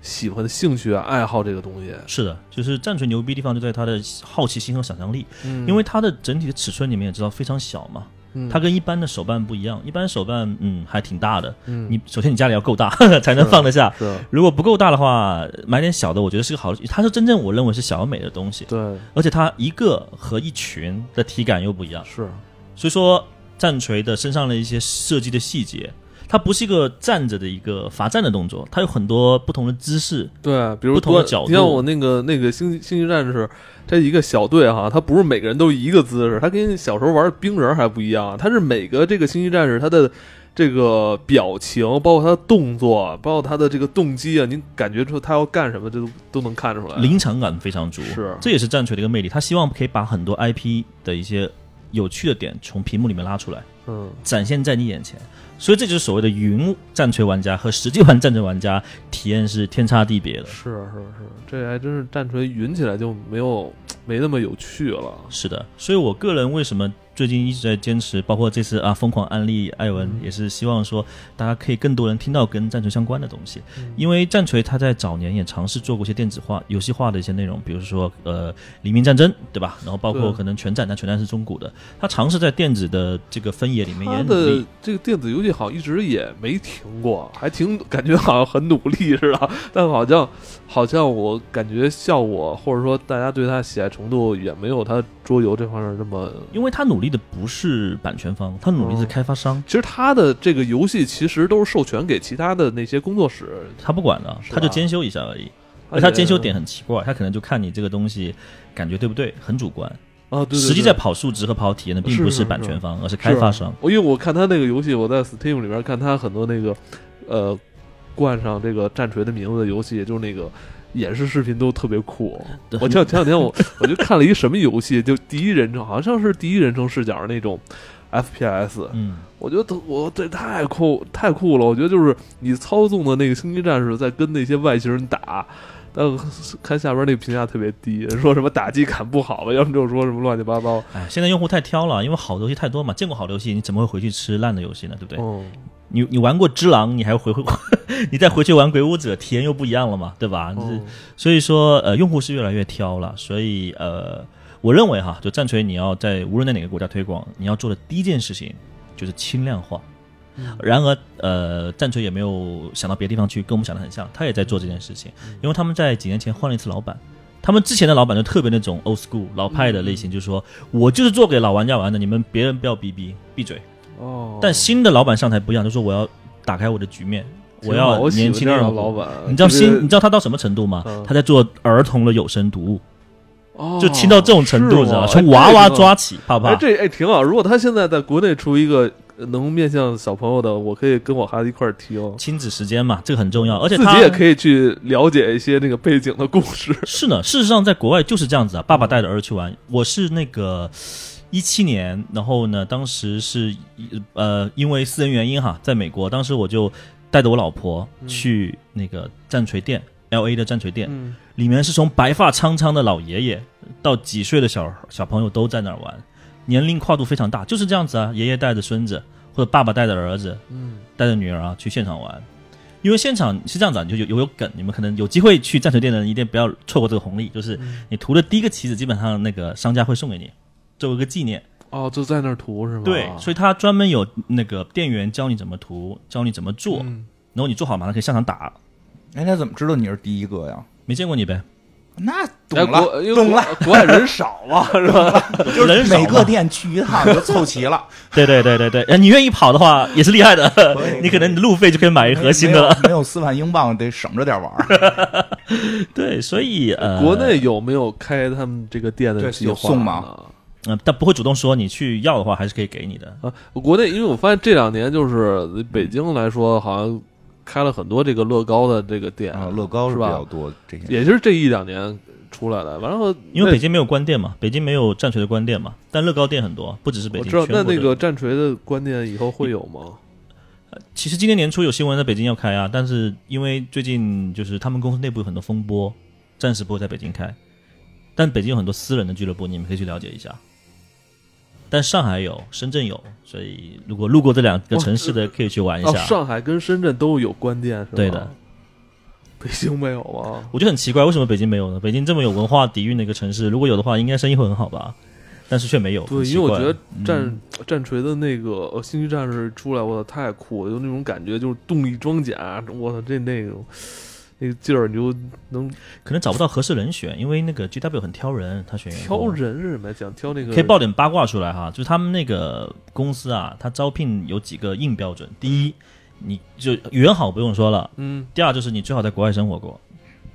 喜欢的兴趣啊，爱好这个东西是的，就是战锤牛逼地方就在它的好奇心和想象力，因为它的整体的尺寸你们也知道非常小嘛，它跟一般的手办不一样，一般手办嗯还挺大的，嗯，你首先你家里要够大 才能放得下，是如果不够大的话，买点小的，我觉得是个好，它是真正我认为是小而美的东西，对。而且它一个和一群的体感又不一样，是，所以说战锤的身上的一些设计的细节。它不是一个站着的一个罚站的动作，它有很多不同的姿势。对，比如不同的角度你像我那个那个星星际战士，这一个小队哈，他不是每个人都一个姿势，他跟小时候玩冰人还不一样，他是每个这个星际战士他的这个表情，包括他的动作，包括他的这个动机啊，你感觉出他要干什么，这都都能看出来。临场感非常足，是这也是战锤的一个魅力。他希望可以把很多 IP 的一些有趣的点从屏幕里面拉出来，嗯，展现在你眼前。所以这就是所谓的云战锤玩家和实际玩战锤玩家体验是天差地别的。是是是，这还真是战锤云起来就没有没那么有趣了。是的，所以我个人为什么最近一直在坚持，包括这次啊疯狂安利艾文，也是希望说大家可以更多人听到跟战锤相关的东西。因为战锤它在早年也尝试做过一些电子化、游戏化的一些内容，比如说呃黎明战争，对吧？然后包括可能全战，但全战是中古的，它尝试在电子的这个分野里面也他的努力。这个电子游戏好像一直也没停过，还挺感觉好像很努力似的，但好像好像我感觉效果或者说大家对它喜爱程度也没有它桌游这方面那么。因为他努力的不是版权方，他努力是哦开发商，其实他的这个游戏其实都是授权给其他的那些工作室，他不管的，他就监修一下而已。而他监修点很奇怪，他可能就看你这个东西感觉对不对，很主观。啊，对对对实际在跑数值和跑体验的并不是是版权方，而是开发商。我因为我看他那个游戏，我在 Steam 里边看他很多那个呃冠上这个战锤的名字的游戏，就是那个演示视频都特别酷。我前前两天我我就看了一什么游戏，就第一人称，好像是第一人称视角的那种 FPS，嗯，我觉得我这太酷太酷了。我觉得就是你操纵的那个星际战士在跟那些外星人打。但看下边那个评价特别低，说什么打击感不好吧，要么就是说什么乱七八糟。哎，现在用户太挑了，因为好的游戏太多嘛，见过好的游戏，你怎么会回去吃烂的游戏呢？对不对？嗯，你你玩过《只狼》，你还回回，你再回去玩《鬼武者》，体验又不一样了嘛，对吧？嗯所以说，呃，用户是越来越挑了，所以呃，我认为哈，就战锤你要在无论在哪个国家推广，你要做的第一件事情就是轻量化。然而，呃，战锤也没有想到别的地方去，跟我们想的很像，他也在做这件事情，因为他们在几年前换了一次老板，他们之前的老板就特别那种 old school 老派的类型，就是说我就是做给老玩家玩的，你们别人不要逼逼闭嘴。哦，但新的老板上台不一样，就说我要打开我的局面，我要年轻的老板，你知道新，你知道他到什么程度吗？嗯他在做儿童的有声读物，哦就轻到这种程度，你知道吗？从娃娃抓起，怕不？这哎挺好。如果他现在在国内出一个呃能面向小朋友的，我可以跟我孩子一块儿听，亲子时间嘛，这个很重要，而且他自己也可以去了解一些那个背景的故事。是呢，事实上在国外就是这样子啊，爸爸带着儿子去玩。我是那个一七年，然后呢，当时是呃因为私人原因哈，在美国，当时我就带着我老婆去那个战锤店。L A 的战锤店、嗯，里面是从白发苍苍的老爷爷到几岁的小小朋友都在那儿玩，年龄跨度非常大，就是这样子啊。爷爷带着孙子，或者爸爸带着儿子，嗯，带着女儿啊去现场玩。因为现场是这样子啊，就有有有梗，你们可能有机会去战锤店的人一定不要错过这个红利，就是你涂的第一个棋子，基本上那个商家会送给你，作为一个纪念。哦，就在那儿涂是吗？对，所以他专门有那个店员教你怎么涂，教你怎么做，嗯然后你做好马上可以上场打。哎，他怎么知道你是第一个呀？没见过你呗？那哎懂国了，懂了，国外人少嘛，是吧？就是人每个店去一趟就凑齐了。对对对对对，呃你愿意跑的话也是厉害的，你可能你路费就可以买一盒新的了。没有没有四万英镑，得省着点玩儿。对，所以呃，国内有没有开他们这个店的计划有送吗呢？呃，但不会主动说你去要的话，还是可以给你的。啊，国内因为我发现这两年就是北京来说，好像开了很多这个乐高的这个店啊，乐高是吧比较多这些。也就是这一两年出来的。然后因为北京没有关店嘛，北京没有战锤的关店嘛，但乐高店很多，不只是北京。我知道，那那个战锤的关店以后会有吗？其实今年年初有新闻在北京要开啊，但是因为最近就是他们公司内部有很多风波，暂时不会在北京开。但北京有很多私人的俱乐部，你们可以去了解一下。但上海有，深圳有，所以如果路过这两个城市的，可以去玩一哦，下。上海跟深圳都有关店是吧？对的，北京没有吗？我觉得很奇怪，为什么北京没有呢？北京这么有文化底蕴的一个城市，如果有的话，应该生意会很好吧？但是却没有。对，因为我觉得嗯战战锤的那个呃星际战士出来，我操，太酷了，就那种感觉，就是动力装甲，我操，这那种那个劲儿，你就能可能找不到合适人选，因为那个 GW 很挑人，他选员挑人是什么呀？讲挑那个可以爆点八卦出来哈，就是他们那个公司啊，他招聘有几个硬标准。第一，你就语言好不用说了；嗯，第二，就是你最好在国外生活过，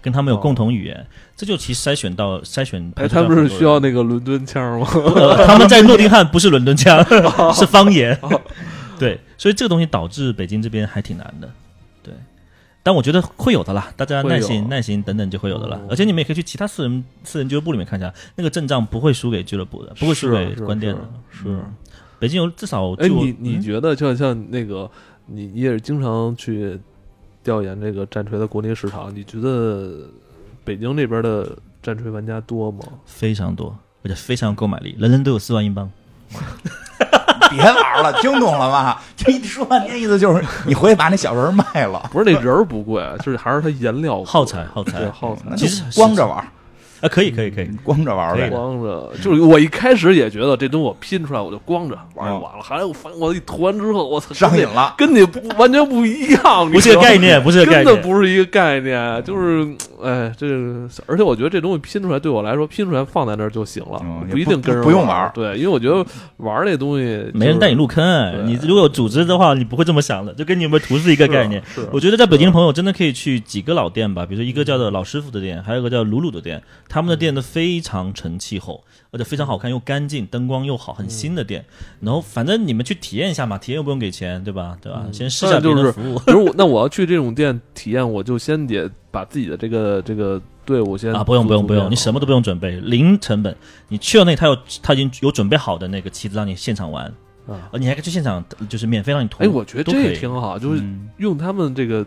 跟他们有共同语言，这就其实筛选到筛选。哎，他们是需要那个伦敦腔吗？呃，他们在诺丁汉不是伦敦腔，是方言。对，所以这个东西导致北京这边还挺难的。对，但我觉得会有的啦，大家耐心、耐心等等就会有的了。哦而且你们也可以去其他私人私人俱乐部里面看一下，那个阵仗不会输给俱乐部的，不会输给是关店的。是嗯北京有至少哎，你你嗯觉得就像那个你你也是经常去调研这个战锤的国内市场，你觉得北京这边的战锤玩家多吗？非常多，而且非常有购买力，人人都有四万英镑。别玩了，听懂了吗？这一说半天意思就是你回去把那小人卖了，不是那人不贵，就是还是它颜料贵耗材耗材对耗材。那其实就光着玩儿，啊，可以可以可以，光着玩儿呗。光着，就是我一开始也觉得这东西我拼出来我就光着玩就完了，后来我发现我一涂完之后，我操，上瘾了，跟你不完全不一样，不是个概念，不是个概真的。不是一个概念，就是哎，这个，而且我觉得这东西拼出来对我来说，拼出来放在那儿就行了，嗯不一定跟人不不用玩儿对，因为我觉得玩儿这东西没人带你入入坑，你如果有组织的话，你不会这么想的，就跟你有没有图是一个概念。是我觉得在北京的朋友真的可以去几个老店吧，比如说一个叫做老师傅的店，还有一个叫鲁鲁的店，他们的店都非常成气候，而且非常好看又干净，灯光又好，很新的店。然后反正你们去体验一下嘛，体验又不用给钱，对吧？对吧？先试一下别人的服务比如果 那我要去这种店体验，我就先得把自己的这个这个队伍先啊，不用不用不用，你什么都不用准备，零成本。你去了那，他有他已经有准备好的那个棋子让你现场玩，啊。呃，你还可以去现场就是免费让你涂。哎，我觉得这都可以也挺好，就是嗯用他们这个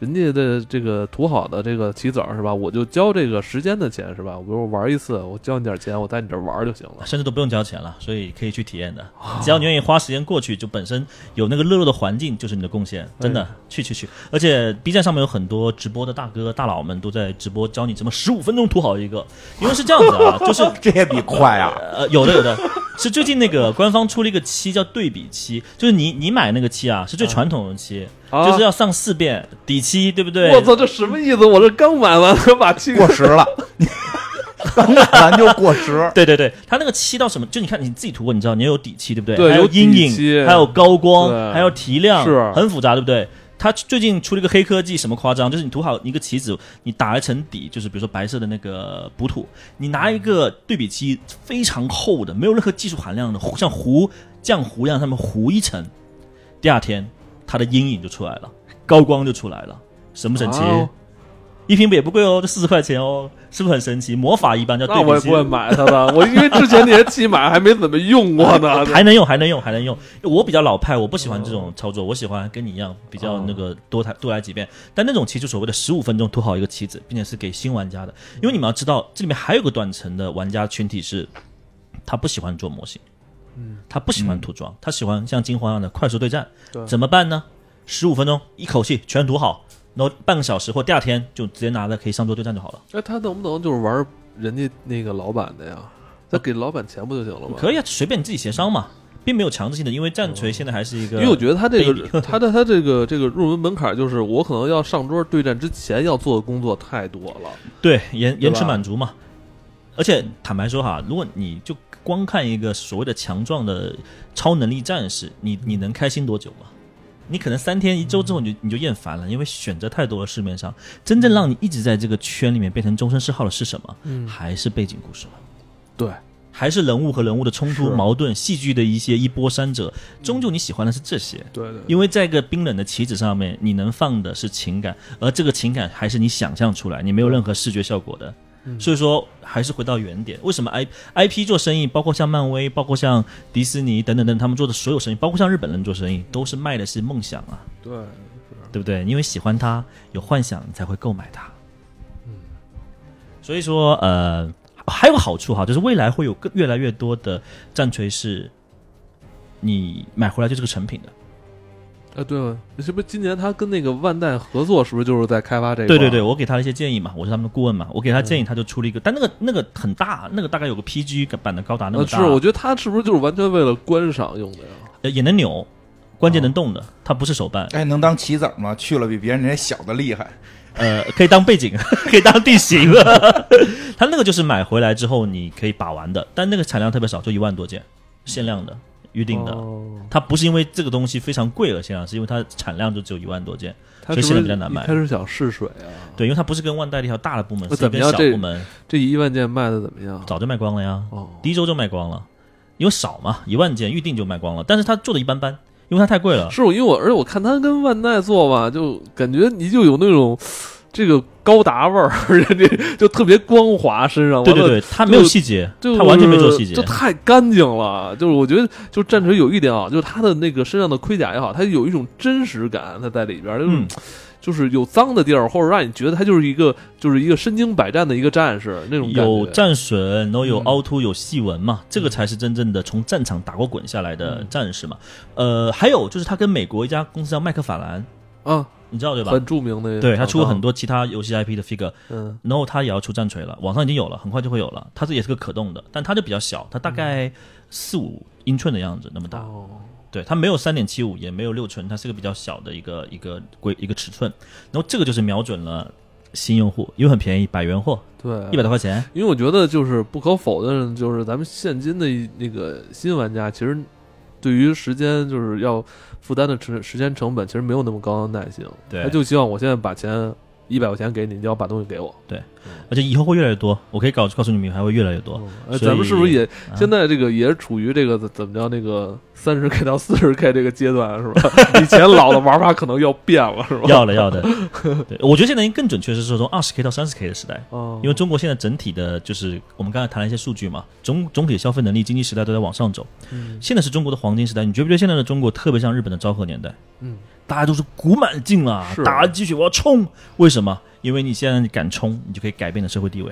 人家的这个涂好的这个棋子儿是吧？我就交这个时间的钱是吧？比如我玩一次，我交你点钱，我在你这玩就行了。甚至都不用交钱了，所以可以去体验的。只要你愿意花时间过去，就本身有那个热络的环境，就是你的贡献。真的，去去去！而且 B 站上面有很多直播的大哥大佬们都在直播教你怎么十五分钟涂好一个，因为是这样子啊，就是 这也比快啊！呃，有的有的，是最近那个官方出了一个漆叫对比漆，就是你你买那个漆啊，是最传统的漆，啊就是要上四遍底漆，对不对？我操，这什么意思？我这刚买完，把漆过时了，刚买完就过时。对对对，它那个漆到什么？就你看你自己涂过，你知道你有底漆，对不对？还对有阴影，漆还有高光，还有提亮，是很复杂，对不对？他最近出了一个黑科技，什么夸张？就是你涂好一个棋子，你打一层底，就是比如说白色的那个补土，你拿一个对比漆，非常厚的，没有任何技术含量的，像糊浆糊一样，上面糊一层，第二天它的阴影就出来了，高光就出来了，神不神奇？一瓶也不贵哦，就四十块钱哦，是不是很神奇？魔法一般叫对那我也不会买它的，我因为之前那些漆买还没怎么用过呢。还能用，还能用，还能用。我比较老派，我不喜欢这种操作，我喜欢跟你一样比较那个多来多来几遍。但那种棋就所谓的十五分钟涂好一个棋子，并且是给新玩家的，因为你们要知道，这里面还有个断层的玩家群体是，他不喜欢做模型，嗯，他不喜欢涂装，他喜欢像金黄一样的快速对战。对怎么办呢？十五分钟一口气全涂好，然后半个小时或第二天就直接拿着可以上桌对战就好了。哎，他能不能就是玩人家那个老板的呀？他给老板钱不就行了吗？可以啊，随便你自己协商嘛，并没有强制性的，因为战锤现在还是一个，因为我觉得他这个他的他这个这个入门门槛就是我可能要上桌对战之前要做的工作太多了。对延延迟满足嘛。而且坦白说哈，如果你就光看一个所谓的强壮的超能力战士，你你能开心多久吗？你可能三天一周之后你就你就厌烦了，因为选择太多了。市面上真正让你一直在这个圈里面变成终身嗜好的是什么？嗯，还是背景故事吗。对，还是人物和人物的冲突、矛盾、戏剧的一些一波三折，终究你喜欢的是这些。对对，因为在一个冰冷的棋子上面，你能放的是情感，而这个情感还是你想象出来，你没有任何视觉效果的。嗯所以说，还是回到原点。为什么 I I P 做生意，包括像漫威，包括像迪士尼等等等，他们做的所有生意，包括像日本人做生意，都是卖的是梦想啊，对，对不对？因为喜欢它，有幻想，你才会购买它。嗯所以说，呃，还有个好处哈，就是未来会有更越来越多的战锤是，你买回来就是个成品的。啊，对，是不是今年他跟那个万代合作，是不是就是在开发这个？对对对，我给他了一些建议嘛，我是他们的顾问嘛，我给他建议，他就出了一个，但那个那个很大，那个大概有个 PG 版的高达那么大。是，我觉得他是不是就是完全为了观赏用的呀？呃，也能扭，关键能动的，它不是手办。哎，能当棋子吗？去了比别人那小的厉害。呃，可以当背景，可以当地形。他那个就是买回来之后你可以把玩的，但那个产量特别少，就一万多件，限量的。预定的，它不是因为这个东西非常贵而限量，是因为它产量就只有一万多件，所以现在比较难卖。开始想试水啊？对，因为它不是跟万代那条大的部门，是跟小部门。这一万件卖的怎么样？早就卖光了呀，第一周就卖光了，因为少嘛，一万件预定就卖光了。但是它做的一般般，因为它太贵了。是，因为我而且我看它跟万代做吧，就感觉你就有那种。这个高达味儿，这就特别光滑，身上对对对，它没有细节，它完全没做细节，就太干净了。就是我觉得，就战锤有一点啊，就是它的那个身上的盔甲也好，它有一种真实感，它在里边，就是就是有脏的地儿，或者让你觉得它就是一个就是一个身经百战的一个战士那种。有战损，然后有凹凸，有细纹嘛，这个才是真正的从战场打过滚下来的战士嘛。呃，还有就是他跟美国一家公司叫麦克法兰啊。你知道对吧？很著名的，对他出过很多其他游戏 IP 的 figure，嗯，然后他也要出战锤了，网上已经有了，很快就会有了。它这也是个可动的，但它就比较小，它大概四五英寸的样子那么大。哦，对，它没有三点七五，也没有六寸，它是个比较小的一个一个规一个尺寸。然后这个就是瞄准了新用户，因为很便宜，百元货，对，一百多块钱。因为我觉得就是不可否认，就是咱们现今的那个新玩家，其实对于时间就是要。负担的时时间成本其实没有那么高的耐性，对，他就希望我现在把钱一百块钱给你，你就要把东西给我，对，而且以后会越来越多，我可以告告诉你们，还会越来越多。咱们是不是也现在这个也是处于这个怎么叫那个？三十 K 到四十 K 这个阶段是吧？以前老的玩法可能要变了是吧？要的要的，对，我觉得现在更准确是说从二十 K 到三十 K 的时代，哦，因为中国现在整体的就是我们刚才谈了一些数据嘛，总总体消费能力、经济时代都在往上走，嗯，现在是中国的黄金时代，你觉不觉得现在的中国特别像日本的昭和年代？嗯，大家都是鼓满劲了，打了鸡血我要冲，为什么？因为你现在敢冲，你就可以改变的社会地位。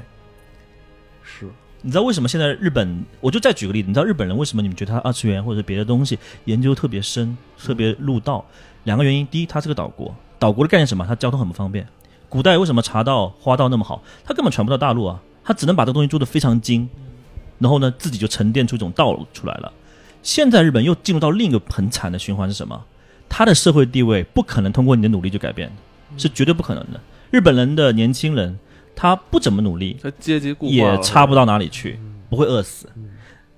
你知道为什么现在日本？我就再举个例子，你知道日本人为什么你们觉得他二次元或者别的东西研究特别深、特别入道？两个原因：第一，他是个岛国，岛国的概念什么？它交通很不方便。古代为什么茶道、花道那么好？他根本传不到大陆啊，他只能把这东西做得非常精，然后呢，自己就沉淀出一种道路出来了。现在日本又进入到另一个很惨的循环是什么？他的社会地位不可能通过你的努力就改变，是绝对不可能的。日本人的年轻人。他不怎么努力，他阶级固也差不到哪里去，不会饿死。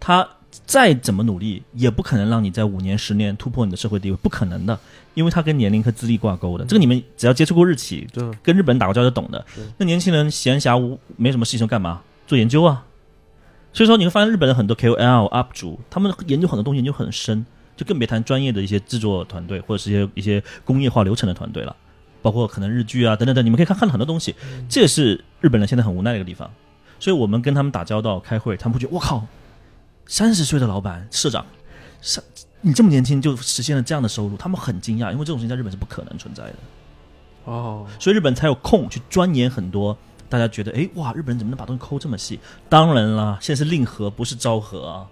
他再怎么努力，也不可能让你在五年、十年突破你的社会地位，不可能的，因为他跟年龄和资历挂钩的。这个你们只要接触过日企，跟日本人打过交道就懂的。那年轻人闲暇无没什么事情干嘛？做研究啊。所以说你会发现日本的很多 KOL、UP 主，他们研究很多东西研究很深，就更别谈专业的一些制作团队或者是一些一些工业化流程的团队了。包括可能日剧啊等等等，你们可以看看到很多东西，这也是日本人现在很无奈的一个地方。所以我们跟他们打交道、开会，他们会觉得我靠，三十岁的老板、社长，三你这么年轻就实现了这样的收入，他们很惊讶，因为这种事情在日本是不可能存在的。哦，所以日本才有空去钻研很多。大家觉得，哎哇，日本人怎么能把东西抠这么细？当然啦，现在是令和，不是昭和啊。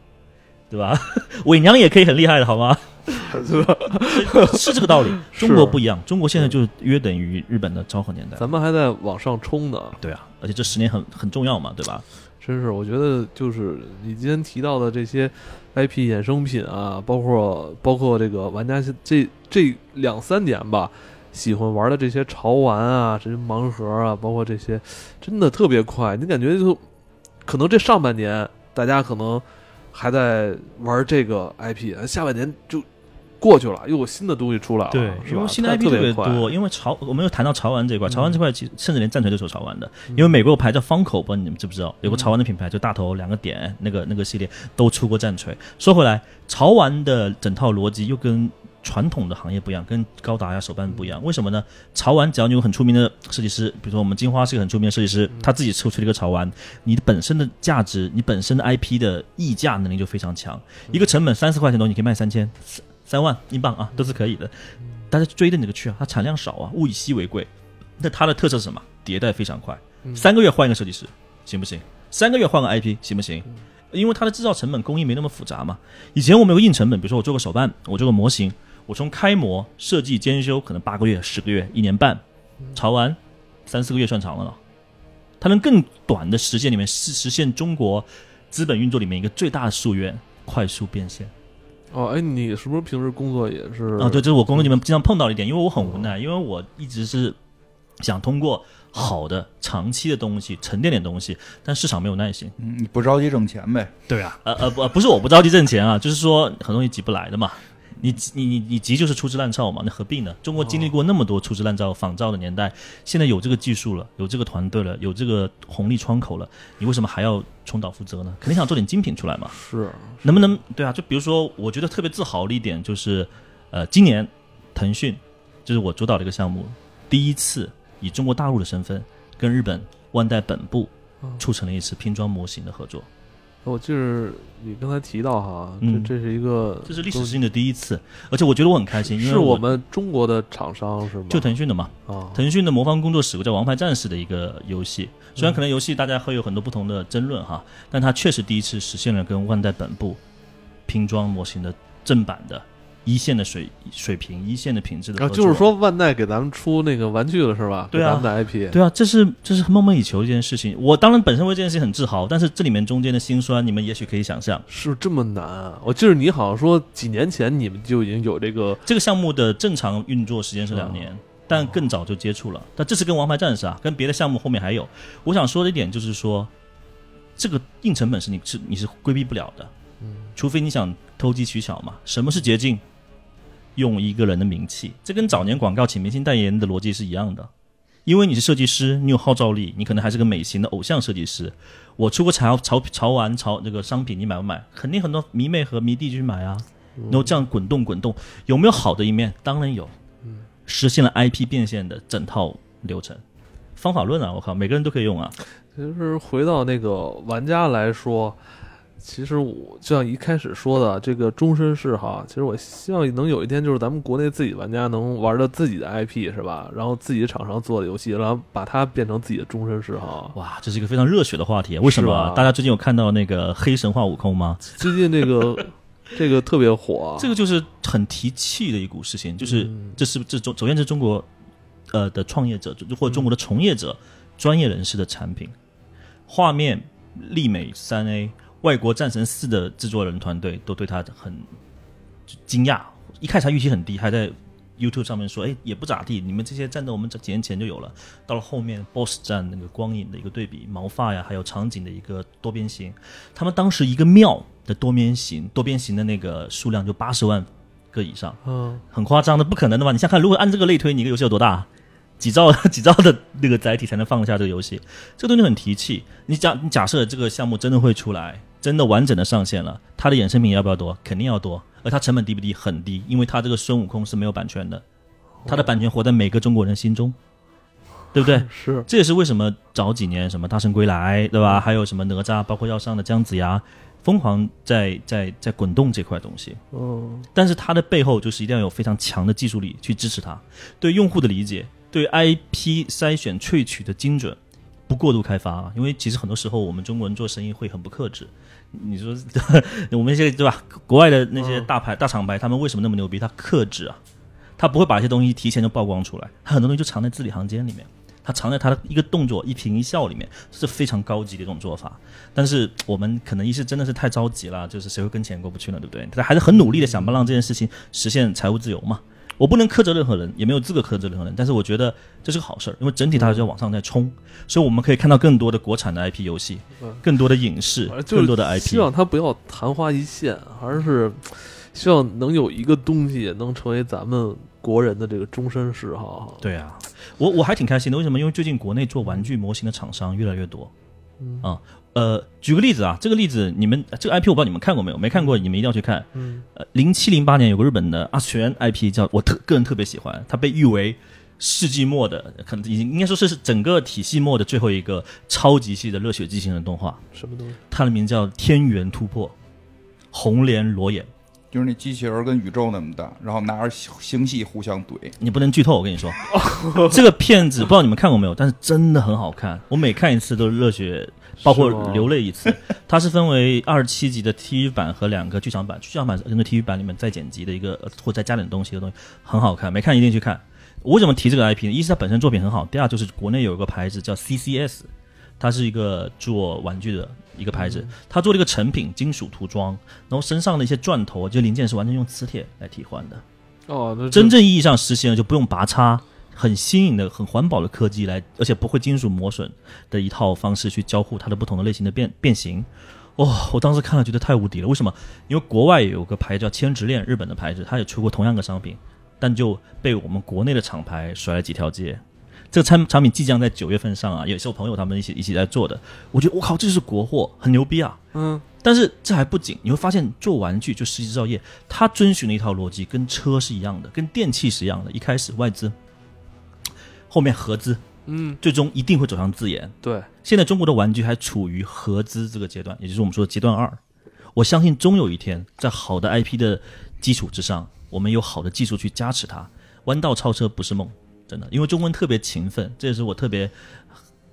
对吧？伪娘也可以很厉害的，好吗？是吧？是这个道理。中国不一样，中国现在就约等于日本的昭和年代。咱们还在往上冲呢。对啊，而且这十年很很重要嘛，对吧？真是，我觉得就是你今天提到的这些 IP 衍生品啊，包括包括这个玩家这这两三年吧，喜欢玩的这些潮玩啊，这些盲盒啊，包括这些，真的特别快。你感觉就可能这上半年大家可能。还在玩这个 IP，下半年就过去了，又有新的东西出来了，对，因为新的 IP 特别多。因为潮，我们又谈到潮玩这一块，潮玩这块其实甚至连战锤都是潮玩的。因为美国有牌叫方口，不知道你们知不知道？有个潮玩的品牌，就大头两个点那个那个系列都出过战锤。说回来，潮玩的整套逻辑又跟。传统的行业不一样，跟高达呀手办不一样，为什么呢？潮玩只要你有很出名的设计师，比如说我们金花是个很出名的设计师，他自己出出了一个潮玩，你的本身的价值，你本身的 IP 的溢价能力就非常强。一个成本三四块钱的东西，你可以卖三千、三万英镑啊，都是可以的。大家追着你这个去啊，它产量少啊，物以稀为贵。那它的特色是什么？迭代非常快，三个月换一个设计师，行不行？三个月换个 IP，行不行？因为它的制造成本工艺没那么复杂嘛。以前我们有个硬成本，比如说我做个手办，我做个模型。我从开模、设计、监修，可能八个月、十个月、一年半，潮完三四个月算长了了。它能更短的时间里面实实现中国资本运作里面一个最大的夙愿——快速变现。哦，哎，你是不是平时工作也是？啊，对，这是我工作里面经常碰到的一点，因为我很无奈，因为我一直是想通过好的长期的东西沉淀点东西，但市场没有耐心。嗯，你不着急挣钱呗？对啊，呃呃不不是我不着急挣钱啊，就是说很多东西急不来的嘛。你你你你急就是粗制滥造嘛，那何必呢？中国经历过那么多粗制滥造仿造的年代，现在有这个技术了，有这个团队了，有这个红利窗口了，你为什么还要重蹈覆辙呢？肯定想做点精品出来嘛。是，能不能对啊？就比如说，我觉得特别自豪的一点就是，呃，今年腾讯就是我主导的一个项目，第一次以中国大陆的身份跟日本万代本部促成了一次拼装模型的合作。我就是你刚才提到哈，这这是一个，这是历史性的第一次，而且我觉得我很开心，因为是我们中国的厂商是吗？就腾讯的嘛，啊，腾讯的魔方工作室叫《王牌战士》的一个游戏，虽然可能游戏大家会有很多不同的争论哈，但它确实第一次实现了跟万代本部拼装模型的正版的。一线的水水平，一线的品质的，就是说万代给咱们出那个玩具了，是吧？对啊，咱们的 IP，对啊，这是这是梦寐以求的一件事情。我当然本身为这件事情很自豪，但是这里面中间的辛酸，你们也许可以想象，是这么难啊！我记得你好像说几年前你们就已经有这个这个项目的正常运作时间是两年，但更早就接触了。但这是跟王牌战士啊，跟别的项目后面还有。我想说的一点就是说，这个硬成本是你是你是规避不了的，嗯，除非你想投机取巧嘛。什么是捷径？用一个人的名气，这跟早年广告请明星代言的逻辑是一样的。因为你是设计师，你有号召力，你可能还是个美型的偶像设计师。我出个潮潮潮玩潮这个商品，你买不买？肯定很多迷妹和迷弟去买啊。然后这样滚动滚动，有没有好的一面？当然有。实现了 IP 变现的整套流程方法论啊！我靠，每个人都可以用啊。其实回到那个玩家来说。其实我就像一开始说的，这个终身式哈，其实我希望能有一天，就是咱们国内自己玩家能玩到自己的 IP 是吧？然后自己的厂商做的游戏，然后把它变成自己的终身式哈。哇，这是一个非常热血的话题。为什么？大家最近有看到那个黑神话悟空吗？最近这个这个特别火，这个就是很提气的一股事情，就是这是这中首先是中国呃的创业者或者中国的从业者专业人士的产品，画面丽美三 A。外国战神四的制作人团队都对他很惊讶，一开始他预期很低，还在 YouTube 上面说：“哎，也不咋地，你们这些战斗我们几年前就有了。”到了后面 BOSS 战那个光影的一个对比，毛发呀，还有场景的一个多边形，他们当时一个庙的多边形，多边形的那个数量就八十万个以上，嗯，很夸张的，不可能的嘛！你想看，如果按这个类推，你一个游戏有多大？几兆 几兆的那个载体才能放下这个游戏？这个东西很提气。你假你假设这个项目真的会出来。真的完整的上线了，它的衍生品要不要多？肯定要多，而它成本低不低？很低，因为它这个孙悟空是没有版权的，它的版权活在每个中国人心中，对不对？是，这也是为什么早几年什么大圣归来，对吧？还有什么哪吒，包括要上的姜子牙，疯狂在在在滚动这块东西。嗯，但是它的背后就是一定要有非常强的技术力去支持它，对用户的理解，对 IP 筛选萃取的精准。不过度开发，因为其实很多时候我们中国人做生意会很不克制。你说 我们一些对吧？国外的那些大牌、大厂牌，他们为什么那么牛逼？他克制啊，他不会把一些东西提前就曝光出来，他很多东西就藏在字里行间里面，他藏在他的一个动作、一颦一笑里面，是非常高级的一种做法。但是我们可能一是真的是太着急了，就是谁会跟钱过不去呢？对不对？他还是很努力的想办法让这件事情实现财务自由嘛。我不能苛责任何人，也没有资格苛责任何人。但是我觉得这是个好事儿，因为整体它是在往上在冲，所以我们可以看到更多的国产的 IP 游戏，更多的影视，更多的 IP。希望它不要昙花一现，而是 希望能有一个东西能成为咱们国人的这个终身嗜好。对啊，我我还挺开心的。为什么？因为最近国内做玩具模型的厂商越来越多。啊，呃，举个例子啊，这个例子你们这个 IP 我不知道你们看过没有？没看过，你们一定要去看。嗯，呃，零七零八年有个日本的二次元 IP 叫我特个人特别喜欢，它被誉为世纪末的，可能已经应该说是整个体系末的最后一个超级系的热血激情的动画。什么东西？它的名字叫《天元突破》，红莲裸眼，就是那机器人跟宇宙那么大，然后拿着星系互相怼。你不能剧透，我跟你说，这个片子不知道你们看过没有，但是真的很好看，我每看一次都热血，包括流泪一次。它是分为二十七集的 TV 版和两个剧场版，剧场版是跟着 TV 版里面再剪辑的一个，或再加点东西的东西，很好看，没看一定去看。我为什么提这个 IP 呢？一是它本身作品很好，第二就是国内有一个牌子叫 CCS，它是一个做玩具的。一个牌子，它做了一个成品金属涂装，然后身上的一些钻头，就零件是完全用磁铁来替换的。哦，真正意义上实现了就不用拔插，很新颖的、很环保的科技来，而且不会金属磨损的一套方式去交互它的不同的类型的变变形。哇，我当时看了觉得太无敌了。为什么？因为国外有个牌叫千直链，日本的牌子，它也出过同样的商品，但就被我们国内的厂牌甩了几条街。这个产产品即将在九月份上啊，也是我朋友他们一起一起在做的。我觉得我靠，这就是国货，很牛逼啊！嗯，但是这还不紧，你会发现做玩具就实际制造业，它遵循的一套逻辑跟车是一样的，跟电器是一样的。一开始外资，后面合资，嗯，最终一定会走向自研。对，现在中国的玩具还处于合资这个阶段，也就是我们说的阶段二。我相信终有一天，在好的 IP 的基础之上，我们有好的技术去加持它，弯道超车不是梦。真的，因为中国人特别勤奋，这也是我特别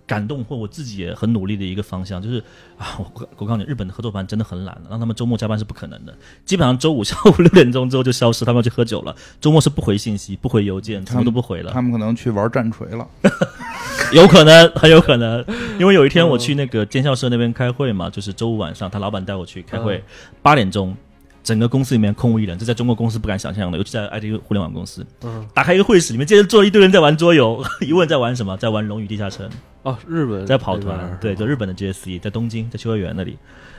感动或我自己也很努力的一个方向。就是啊，我我告诉你，日本的合作方真的很懒的，让他们周末加班是不可能的。基本上周五下午 六点钟之后就消失，他们要去喝酒了。周末是不回信息、不回邮件，什么都不回了。他们可能去玩战锤了，有可能，很 有可能。因为有一天我去那个监校社那边开会嘛，就是周五晚上，他老板带我去开会，八点钟。整个公司里面空无一人，这在中国公司不敢想象的，尤其在 IT 互联网公司。嗯，打开一个会议室，里面接着坐了一堆人在玩桌游。一问在玩什么？在玩《龙与地下城》。哦，日本在跑团，对，就日本的 GSE，在东京，在秋叶原那里。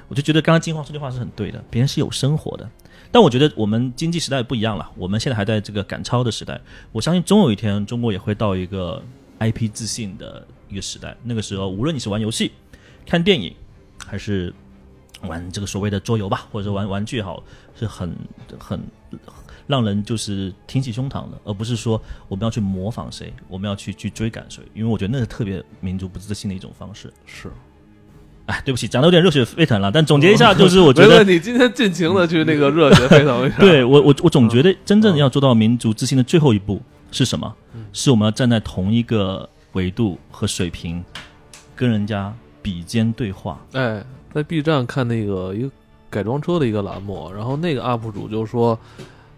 我就觉得刚刚金花说句话是很对的，别人是有生活的。但我觉得我们经济时代不一样了，我们现在还在这个赶超的时代。我相信终有一天，中国也会到一个 IP 自信的一个时代。那个时候，无论你是玩游戏、看电影，还是玩这个所谓的桌游吧，或者玩玩具好，是很很让人就是挺起胸膛的，而不是说我们要去模仿谁，我们要去去追赶谁，因为我觉得那是特别民族不自信的一种方式。是，哎，对不起，讲的有点热血沸腾了，但总结一下，就是我觉得你今天尽情的去那个热血沸腾一下。对我，我我总觉得真正要做到民族自信的最后一步是什么？是我们要站在同一个维度和水平，跟人家比肩对话。哎。在 B 站看那个一个改装车的一个栏目，然后那个 UP 主就说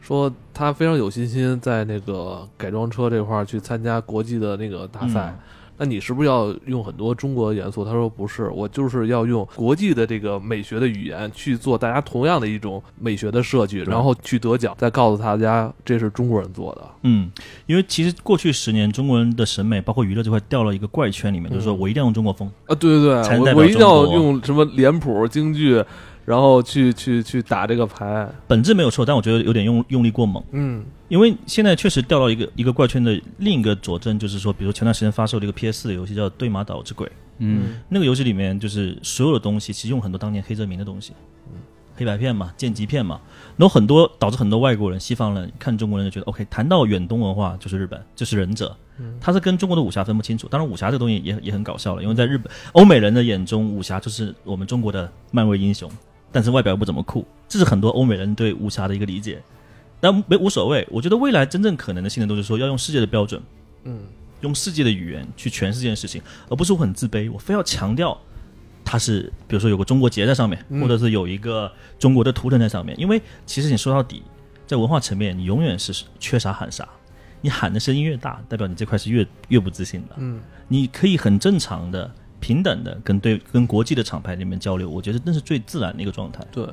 说他非常有信心在那个改装车这块儿去参加国际的那个大赛。那你是不是要用很多中国元素？他说不是，我就是要用国际的这个美学的语言去做大家同样的一种美学的设计，然后去得奖，再告诉大家这是中国人做的。嗯，因为其实过去十年中国人的审美，包括娱乐这块掉了一个怪圈里面，就是说我一定要用中国风啊，对对对，我我一定要用什么脸谱、京剧。然后去去去打这个牌，本质没有错，但我觉得有点用用力过猛。嗯，因为现在确实掉到一个一个怪圈的另一个佐证，就是说，比如前段时间发售的一个 PS 四的游戏叫《对马岛之鬼》。嗯，那个游戏里面就是所有的东西，其实用很多当年黑泽明的东西。黑白片嘛，剑戟片嘛，然后很多导致很多外国人、西方人看中国人就觉得，OK，谈到远东文化就是日本，就是忍者，他是跟中国的武侠分不清楚。当然，武侠这个东西也也很搞笑了，因为在日本欧美人的眼中，武侠就是我们中国的漫威英雄。但是外表又不怎么酷，这是很多欧美人对武侠的一个理解。但没无所谓，我觉得未来真正可能的性能都是说要用世界的标准，嗯，用世界的语言去诠释这件事情，而不是我很自卑，我非要强调它是，比如说有个中国结在上面，或者是有一个中国的图腾在上面。因为其实你说到底，在文化层面，你永远是缺啥喊啥，你喊的声音越大，代表你这块是越越不自信的。嗯，你可以很正常的。平等的跟对跟国际的厂牌里面交流，我觉得那是最自然的一个状态。对，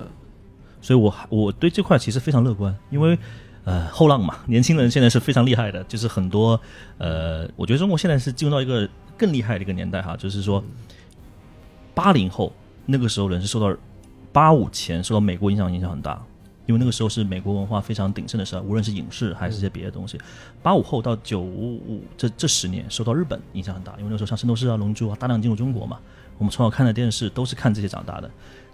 所以我我对这块其实非常乐观，因为呃后浪嘛，年轻人现在是非常厉害的，就是很多呃，我觉得中国现在是进入到一个更厉害的一个年代哈，就是说八零后那个时候人是受到八五前受到美国影响影响很大。因为那个时候是美国文化非常鼎盛的时候，无论是影视还是一些别的东西。八五后到九五五这这十年受到日本影响很大，因为那时候像《圣斗士》啊、《龙珠》啊大量进入中国嘛，我们从小看的电视都是看这些长大的。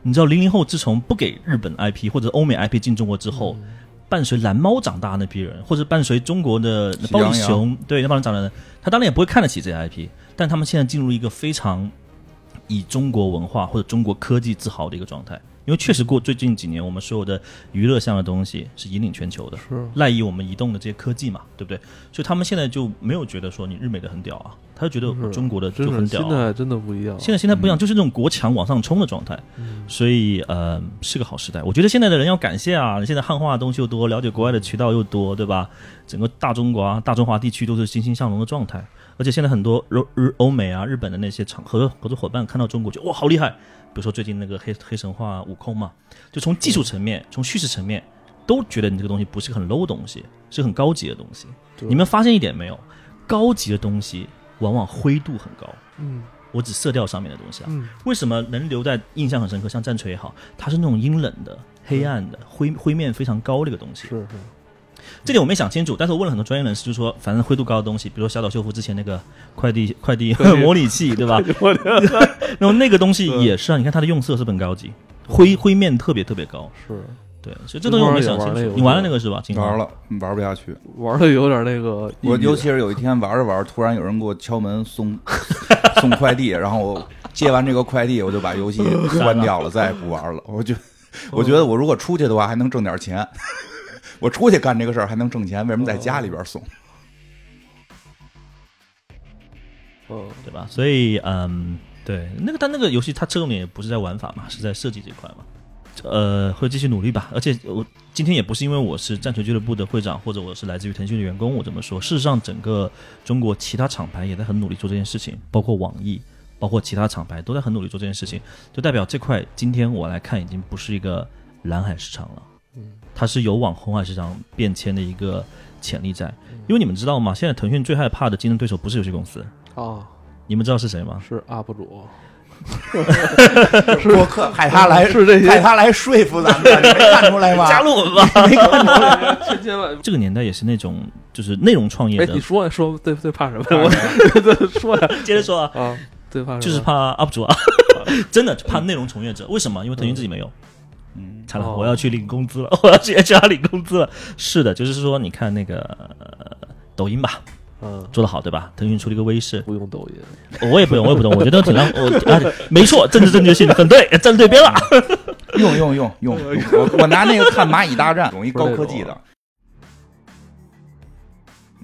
你知道零零后自从不给日本 IP 或者欧美 IP 进中国之后，伴随蓝猫长大那批人，或者伴随中国的包义雄对那帮人长大的，他当然也不会看得起这些 IP，但他们现在进入一个非常以中国文化或者中国科技自豪的一个状态。因为确实过最近几年，我们所有的娱乐项的东西是引领全球的，是赖以我们移动的这些科技嘛，对不对？所以他们现在就没有觉得说你日美的很屌啊，他就觉得中国的就很屌、啊。现在真的不一样，现在现在不一样，就是那种国强往上冲的状态，所以呃是个好时代。我觉得现在的人要感谢啊，现在汉化的东西又多，了解国外的渠道又多，对吧？整个大中国啊、大中华地区都是欣欣向荣的状态。而且现在很多日日欧美啊、日本的那些厂合合作伙伴看到中国就哇好厉害，比如说最近那个黑黑神话悟空嘛，就从技术层面、从叙事层面都觉得你这个东西不是很 low 的东西，是很高级的东西。你们发现一点没有？高级的东西往往灰度很高。嗯，我指色调上面的东西啊。嗯，为什么能留在印象很深刻？像战锤也好，它是那种阴冷的、黑暗的、灰灰面非常高的一个东西。是是。这点我没想清楚，但是我问了很多专业人士，就说反正灰度高的东西，比如说小岛秀夫之前那个快递 快递 模拟器，对吧？然后那个东西也是啊，你看它的用色是很高级，灰灰面特别特别高。是，对，所以这东西我没想清楚。你玩了那个是吧？玩了，玩不下去，玩的有点那个。我尤其是有一天玩着玩着，突然有人给我敲门送 送快递，然后我接完这个快递，我就把游戏关掉了，再也不玩了。我就我觉得我如果出去的话，还能挣点钱。我出去干这个事儿还能挣钱，为什么在家里边送？哦，对吧？所以，嗯，对，那个，但那个游戏它侧重点也不是在玩法嘛，是在设计这块嘛。呃，会继续努力吧。而且我今天也不是因为我是战锤俱乐部的会长，或者我是来自于腾讯的员工，我这么说。事实上，整个中国其他厂牌也在很努力做这件事情，包括网易，包括其他厂牌都在很努力做这件事情，就代表这块今天我来看已经不是一个蓝海市场了。嗯。它是有往红海市场变迁的一个潜力在，因为你们知道吗？现在腾讯最害怕的竞争对手不是游戏公司啊，你们知道是谁吗？是 UP 主，播客派他来是这些，派他来说服咱们，没看出来吗？加入我们吧，没看出来，千千万。这个年代也是那种就是内容创业的。你说说最最怕什么？我 说呀，接着说啊，啊，最怕就是怕 UP 主啊，真的怕内容从业者。为什么？因为腾讯自己没有。嗯，惨了，我要去领工资了，我要去 HR 领工资了。是的，就是说，你看那个抖音吧，嗯，做的好，对吧？腾讯出了一个微视，不用抖音，我也不用，我也不懂，我觉得挺让我啊，没错，政治正确性很对，站对边了。用用用用，我我拿那个看蚂蚁大战，容易高科技的。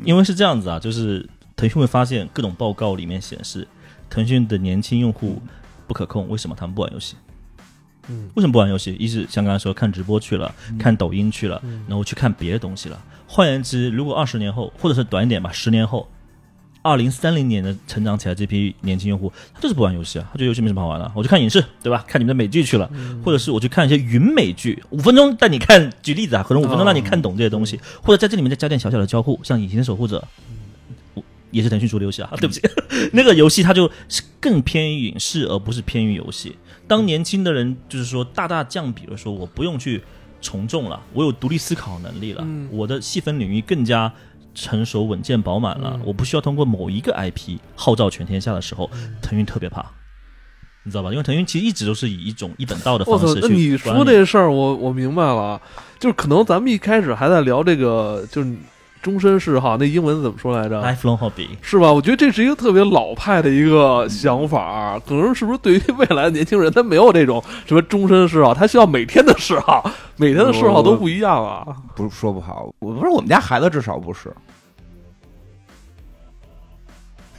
因为是这样子啊，就是腾讯会发现各种报告里面显示，腾讯的年轻用户不可控，为什么他们不玩游戏？嗯，为什么不玩游戏？一是像刚才说看直播去了，看抖音去了，然后去看别的东西了。换言之，如果二十年后，或者是短一点吧，十年后，二零三零年的成长起来这批年轻用户，他就是不玩游戏啊，他觉得游戏没什么好玩的，我去看影视，对吧？看你们的美剧去了，或者是我去看一些云美剧，五分钟带你看，举例子啊，可能五分钟让你看懂这些东西，或者在这里面再加点小小的交互，像《隐形的守护者》。也是腾讯出的游戏啊，对不起，那个游戏它就是更偏于影视，而不是偏于游戏。当年轻的人就是说大大降比了，说我不用去从众了，我有独立思考能力了，我的细分领域更加成熟稳健饱满了，我不需要通过某一个 IP 号召全天下的时候，腾讯特别怕，你知道吧？因为腾讯其实一直都是以一种一本道的方式去。你说这事儿，我我明白了，就是可能咱们一开始还在聊这个，就是。终身嗜好，那英文怎么说来着？Lifelong hobby 是吧？我觉得这是一个特别老派的一个想法，可能是不是对于未来的年轻人，他没有这种什么终身嗜好，他需要每天的嗜好，每天的嗜好都不一样啊。不说不好，我不是我们家孩子，至少不是。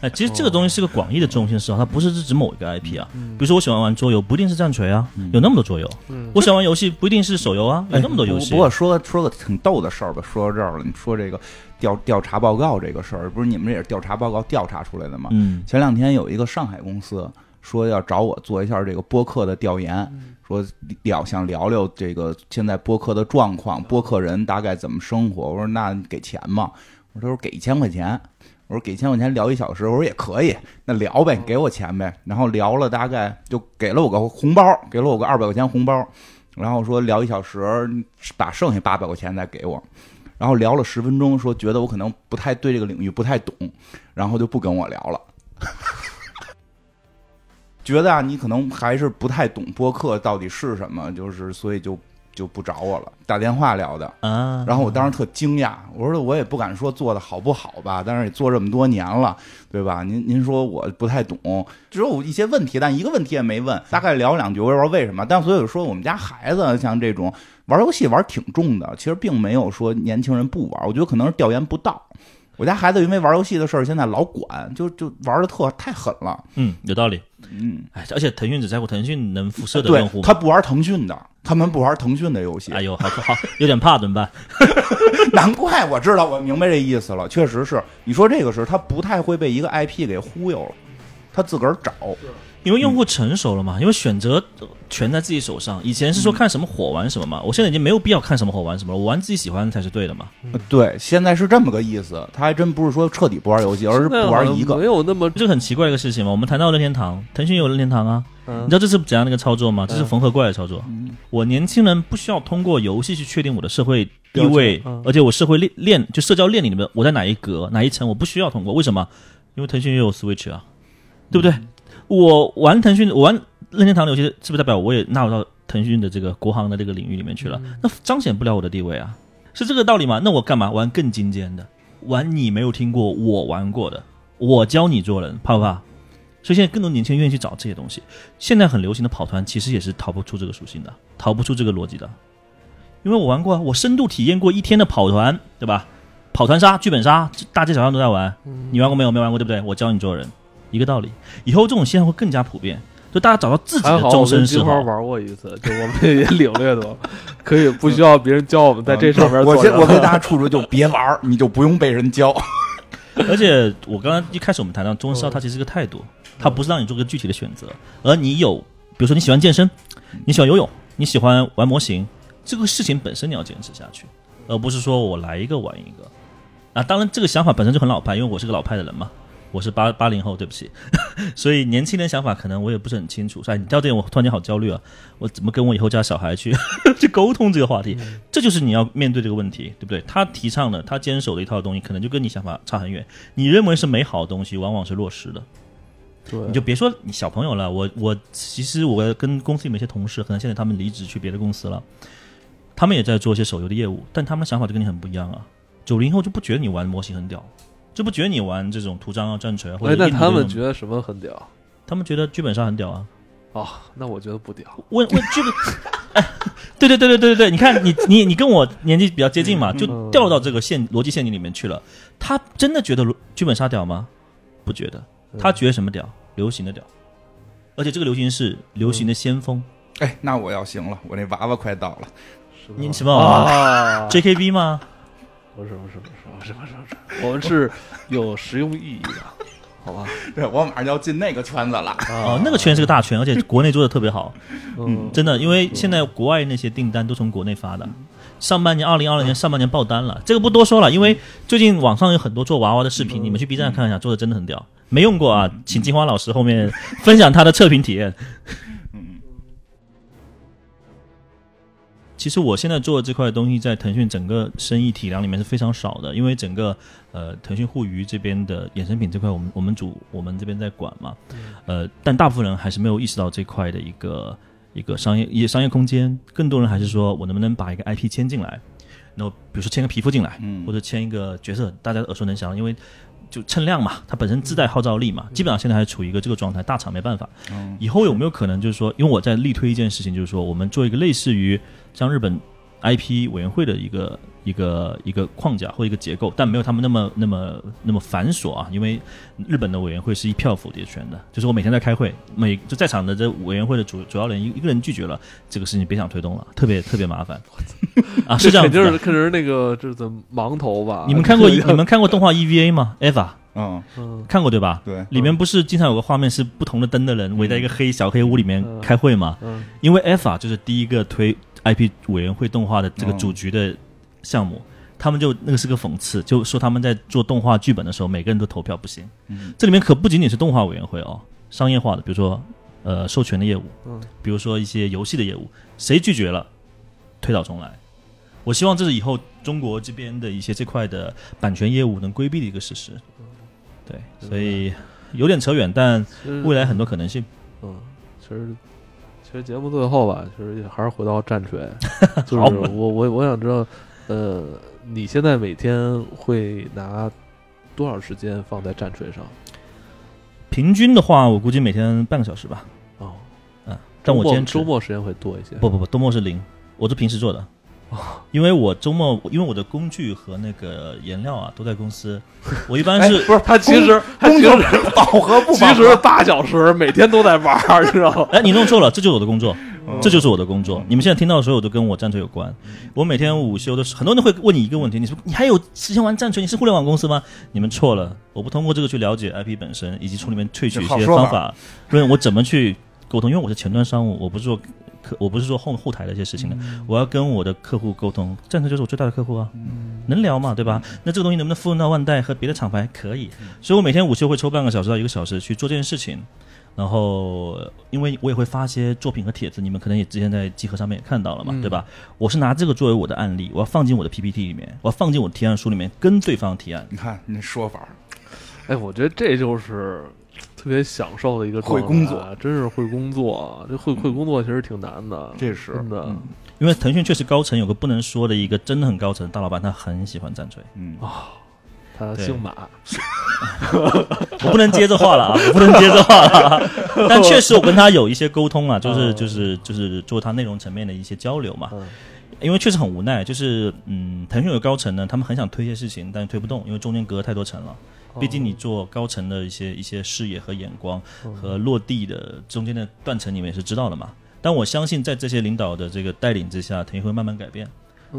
哎，其实这个东西是个广义的中心嗜好，它不是指某一个 IP 啊。比如说，我喜欢玩桌游，不一定是战锤啊，有那么多桌游。我喜欢玩游戏，不一定是手游啊，有那么多游戏。不过说说个挺逗的事儿吧，说到这儿了，你说这个调调查报告这个事儿，不是你们也是调查报告调查出来的吗？嗯。前两天有一个上海公司说要找我做一下这个播客的调研，说聊想聊聊这个现在播客的状况，播客人大概怎么生活。我说那给钱吗？我说他说给一千块钱。我说给一千块钱聊一小时，我说也可以，那聊呗，给我钱呗。然后聊了大概就给了我个红包，给了我个二百块钱红包。然后说聊一小时，把剩下八百块钱再给我。然后聊了十分钟，说觉得我可能不太对这个领域不太懂，然后就不跟我聊了。觉得啊，你可能还是不太懂播客到底是什么，就是所以就就不找我了，打电话聊的。啊，然后我当时特惊讶，我说我也不敢说做的好不好吧，但是也做这么多年了，对吧？您您说我不太懂，只有一些问题，但一个问题也没问，大概聊两句，我也不知道为什么。但所以说我们家孩子像这种玩游戏玩挺重的，其实并没有说年轻人不玩，我觉得可能是调研不到。我家孩子因为玩游戏的事儿，现在老管，就就玩的特太狠了。嗯，有道理。嗯，哎，而且腾讯只在乎腾讯能辐射的用户，他不玩腾讯的，他们不玩腾讯的游戏。哎呦，好好，有点怕怎么办？难怪我知道，我明白这意思了。确实是，你说这个是他不太会被一个 IP 给忽悠了，他自个儿找。因为用户成熟了嘛，因为选择权在自己手上。以前是说看什么火玩什么嘛，我现在已经没有必要看什么火玩什么了，我玩自己喜欢的才是对的嘛。呃对，现在是这么个意思。他还真不是说彻底不玩游戏，而是不玩一个没。有那么这个很奇怪一个事情嘛。我们谈到任天堂，腾讯也有任天堂啊，你嗯知道这是怎样的一个操作吗？这是嗯缝合怪的操作。嗯我年轻人不需要通过游戏去确定我的社会地位嗯，而且我社会链链就社交链里面我在哪一格哪一层，我不需要通过。为什么？因为腾讯也有 Switch 啊，对不对？我玩腾讯，我玩任天堂的游戏，是不是代表我也纳入到腾讯的这个国行的这个领域里面去了？那彰显不了我的地位啊，是这个道理吗？那我干嘛玩更精尖的？玩你没有听过，我玩过的，我教你做人，怕不怕？所以现在更多年轻人愿意去找这些东西。现在很流行的跑团，其实也是逃不出这个属性的，逃不出这个逻辑的。因为我玩过啊，我深度体验过一天的跑团，对吧？跑团杀、剧本杀，大街小巷都在玩。你玩过没有？没玩过，对不对？我教你做人，一个道理。以后这种现象会更加普遍，就大家找到自己的终我跟金花身嗜好。玩过一次，就我们也领略到，可以不需要别人教我们在这上面我做人。先我给大家处处就别玩，你就不用被人教。而且我刚刚一开始我们谈到终身嗜好，它其实是个态度，它不是让你做个具体的选择，而你有，比如说你喜欢健身，你喜欢游泳，你喜欢玩模型，这个事情本身你要坚持下去，而不是说我来一个玩一个。啊，当然这个想法本身就很老派，因为我是个老派的人嘛，我是八八零后，对不起，所以年轻人想法可能我也不是很清楚。哎，你到这点我突然间好焦虑啊，我怎么跟我以后家小孩去 去沟通这个话题？这就是你要面对这个问题，对不对？他提倡的，他坚守的一套东西，可能就跟你想法差很远。你认为是美好的东西，往往是落实的。对，你就别说你小朋友了，我我其实我跟公司里面一些同事，可能现在他们离职去别的公司了，他们也在做一些手游的业务，但他们的想法就跟你很不一样啊。九零后就不觉得你玩模型很屌，就不觉得你玩这种图章啊、战锤啊或者哎，那他们觉得什么很屌？他们觉得剧本杀很屌啊。哦，那我觉得不屌。问问剧本，哎，对对对对对对对，你看你你你跟我年纪比较接近嘛，就掉到这个陷逻辑陷阱里面去了。他真的觉得剧本杀屌吗？不觉得，他觉得什么屌？流行的屌，而且这个流行是流行的先锋。哎，那我要行了，我那娃娃快到了。是吧你什么娃娃啊？JKB 吗？不是不是不是不是不是不是，我们是有实用意义的，好吧？对我马上就要进那个圈子了。哦，那个圈是个大圈，而且国内做的特别好，嗯，真的，因为现在国外那些订单都从国内发的。上半年，二零二零年上半年爆单了，这个不多说了，因为最近网上有很多做娃娃的视频，你们去 B 站看一下，做的真的很屌。没用过啊，请金花老师后面分享他的测评体验。其实我现在做的这块东西，在腾讯整个生意体量里面是非常少的，因为整个呃腾讯互娱这边的衍生品这块，我们我们主我们这边在管嘛，呃，但大部分人还是没有意识到这块的一个一个商业一个商业空间，更多人还是说我能不能把一个 IP 签进来，那比如说签个皮肤进来，嗯。或者签一个角色，大家耳熟能详，因为就称量嘛，它本身自带号召力嘛，基本上现在还处于一个这个状态，大厂没办法。嗯以后有没有可能就是说，因为我在力推一件事情，就是说我们做一个类似于像日本 IP 委员会的一个一个一个框架或一个结构，但没有他们那么那么那么繁琐啊。因为日本的委员会是一票否决权的，就是我每天在开会，每就在场的这委员会的主主要人一一个人拒绝了这个事情，别想推动了，特别特别麻烦啊，是这样子的。肯定是肯定是那个这是盲头吧？你们看过 你们看过动画 EVA 吗？EVA 嗯，嗯看过对吧？对，里面不是经常有个画面是不同的灯的人围在一个黑小黑屋里面开会吗？嗯因为 EVA 就是第一个推 IP 委员会动画的这个嗯主局的项目，他们就那个是个讽刺，就说他们在做动画剧本的时候，每个人都投票不行。嗯这里面可不仅仅是动画委员会哦，商业化的，比如说呃授权的业务，嗯比如说一些游戏的业务，谁拒绝了，推倒重来。我希望这是以后中国这边的一些这块的版权业务能规避的一个事实。对，所以有点扯远，但未来很多可能性。嗯，其实其其实节目最后吧，其实也还是回到战锤，就是我我我想知道，呃，你现在每天会拿多少时间放在战锤上？平均的话，我估计每天半个小时吧。哦，嗯，但我坚持周末时间会多一些。不不不，周末是零，我是平时做的。因为我周末，因为我的工具和那个颜料啊都在公司，我一般是不是他其实工作 饱和不其实八小时每天都在玩，你知道吗？哎，你弄错了，这就是我的工作，这就是我的工作。你们现在听到的所有都跟我战锤有关。我每天午休的时候，很多人会问你一个问题：你说你还有时间玩战锤？你是互联网公司吗？你们错了，我不通过这个去了解 IP 本身，以及从里面萃取一些方法，问我怎么去沟通。因为我是前端商务，我不是做。客我不是说后后台的一些事情的，我要跟我的客户沟通，战车就是我最大的客户啊，能聊嘛，对吧？那这个东西能不能复用到万代和别的厂牌？可以，所以我每天午休会抽半个小时到一个小时去做这件事情。然后，因为我也会发一些作品和帖子，你们可能也之前在集合上面也看到了嘛，对吧？我是拿这个作为我的案例，我要放进我的 PPT 里面，我要放进我的提案书里面，跟对方提案。你看你那说法，哎，我觉得这就是。特别享受的一个会工作，真是会工作。这会会工作其实挺难的，这是真的。因为腾讯确实高层有个不能说的一个真的很高层大老板，他很喜欢战锤。嗯啊，他姓马，我不能接这话了啊，我不能接这话了。但确实我跟他有一些沟通啊，就是就是就是做他内容层面的一些交流嘛。因为确实很无奈，就是嗯，腾讯有高层呢，他们很想推一些事情，但是推不动，因为中间隔太多层了。毕竟你做高层的一些一些视野和眼光和落地的中间的断层，你们也是知道的嘛。但我相信在这些领导的这个带领之下，腾讯会慢慢改变，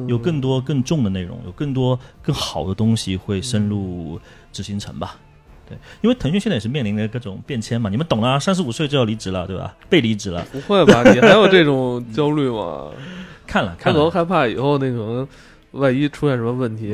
有更多更重的内容，有更多更好的东西会深入执行层吧。对，因为腾讯现在也是面临着各种变迁嘛，你们懂啊，三十五岁就要离职了，对吧？被离职了？不会吧？你还有这种焦虑吗？看了，看了，害怕以后那个。万一出现什么问题，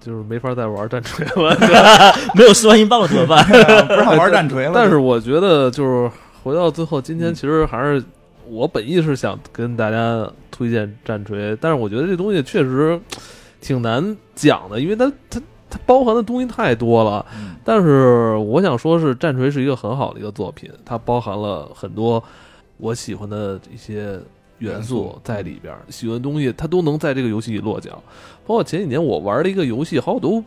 就是没法再玩战锤了，没有四万英镑了怎么办？不让玩战锤了。但是我觉得，就是回到最后，今天其实还是我本意是想跟大家推荐战锤，但是我觉得这东西确实挺难讲的，因为它它它包含的东西太多了。但是我想说，是战锤是一个很好的一个作品，它包含了很多我喜欢的一些。元素在里边，喜欢的东西它都能在这个游戏里落脚。包括前几年我玩了一个游戏，好像都，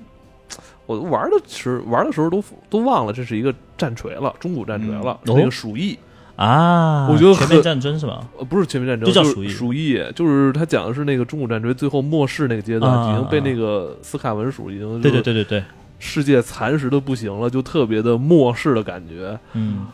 我都玩的时玩的时候都都忘了这是一个战锤了，中古战锤了，那个鼠疫啊，我觉得全面战争是吧？呃，不是全面战争，就叫鼠疫。鼠疫就是它讲的是那个中古战锤最后末世那个阶段，已经被那个斯卡文鼠已经对对对对对，世界蚕食的不行了，就特别的末世的感觉，嗯。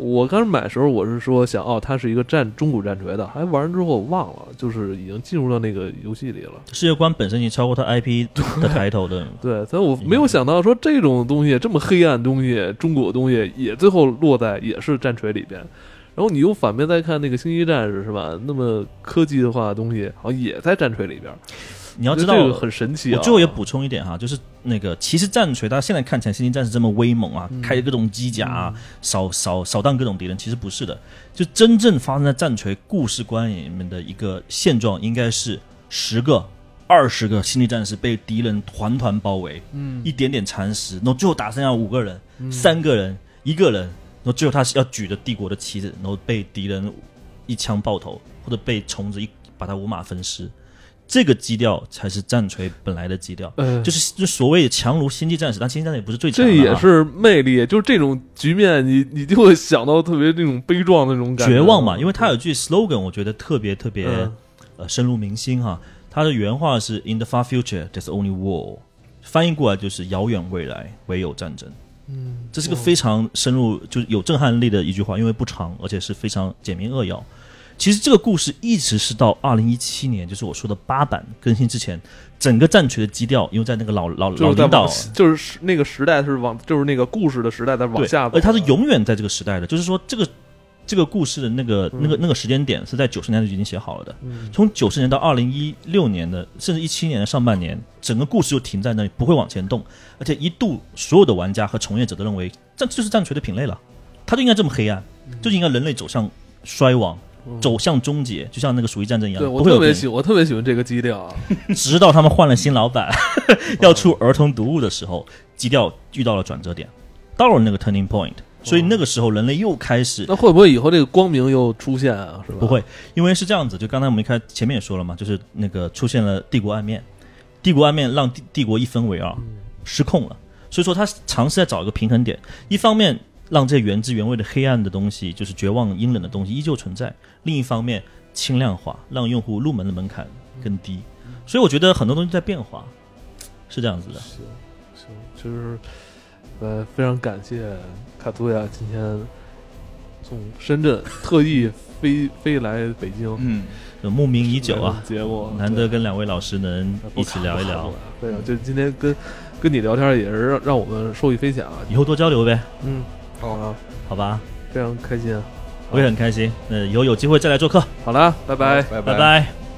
我刚买的时候，我是说想哦，它是一个战中古战锤的，还玩完之后我忘了，就是已经进入到那个游戏里了。世界观本身已经超过它 IP 的抬头的。对，所以我没有想到说这种东西这么黑暗东西，中古的东西也最后落在也是战锤里边。然后你又反面再看那个星际战士是吧？那么科技的话的东西好像也在战锤里边。你要知道，很神奇。我最后也补充一点哈，就是那个其实战锤，它现在看起来星际战士这么威猛啊，开各种机甲啊，扫扫扫荡各种敌人，其实不是的。就真正发生在战锤故事观里面的一个现状，应该是十个、二十个星际战士被敌人团团包围，嗯，一点点蚕食，然后最后打剩下五个人、三个人、一个人，然后最后他是要举着帝国的旗子，然后被敌人一枪爆头，或者被虫子一把他五马分尸。这个基调才是战锤本来的基调，就是就所谓强如星际战士，但星际战士也不是最强。这也是魅力，就是这种局面，你你就会想到特别那种悲壮那种感觉，绝望嘛。因为他有句 slogan，我觉得特别特别呃深入民心哈。他的原话是 “In the far future, there's only war”，翻译过来就是“遥远未来，唯有战争”。嗯，这是个非常深入，就是有震撼力的一句话，因为不长，而且是非常简明扼要。其实这个故事一直是到二零一七年，就是我说的八版更新之前，整个战锤的基调，因为在那个老老老领导，就是那个时代是往，就是那个故事的时代在往下，而它是永远在这个时代的，就是说这个这个故事的那个那个那个时间点是在九十年代就已经写好了的，从九十年到二零一六年的，甚至一七年的上半年，整个故事就停在那里，不会往前动，而且一度所有的玩家和从业者都认为，这就是战锤的品类了，它就应该这么黑暗，就应该人类走向衰亡。走向终结，就像那个鼠疫战争一样。对我特别喜，我特别喜欢这个基调。直到他们换了新老板，要出儿童读物的时候，基调遇到了转折点，到了那个 turning point，所以那个时候人类又开始那会不会以后这个光明又出现啊？是吧？不会，因为是这样子，就刚才我们一开前面也说了嘛，就是那个出现了帝国暗面，帝国暗面让帝帝国一分为二，失控了。所以说他尝试在找一个平衡点，一方面让这原汁原味的黑暗的东西，就是绝望阴冷的东西依旧存在；另一方面轻量化，让用户入门的门槛更低。所以我觉得很多东西在变化，是这样子的。行行，就是呃，非常感谢卡图亚今天从深圳特意飞飞来北京，嗯，慕名已久啊，节目难得跟两位老师能一起聊一聊。对啊，就今天跟跟你聊天也是让让我们受益匪浅啊。以后多交流呗。嗯，好啊，好吧，非常开心啊，我也很开心。那以后有机会再来做客。好了，拜拜，拜拜拜。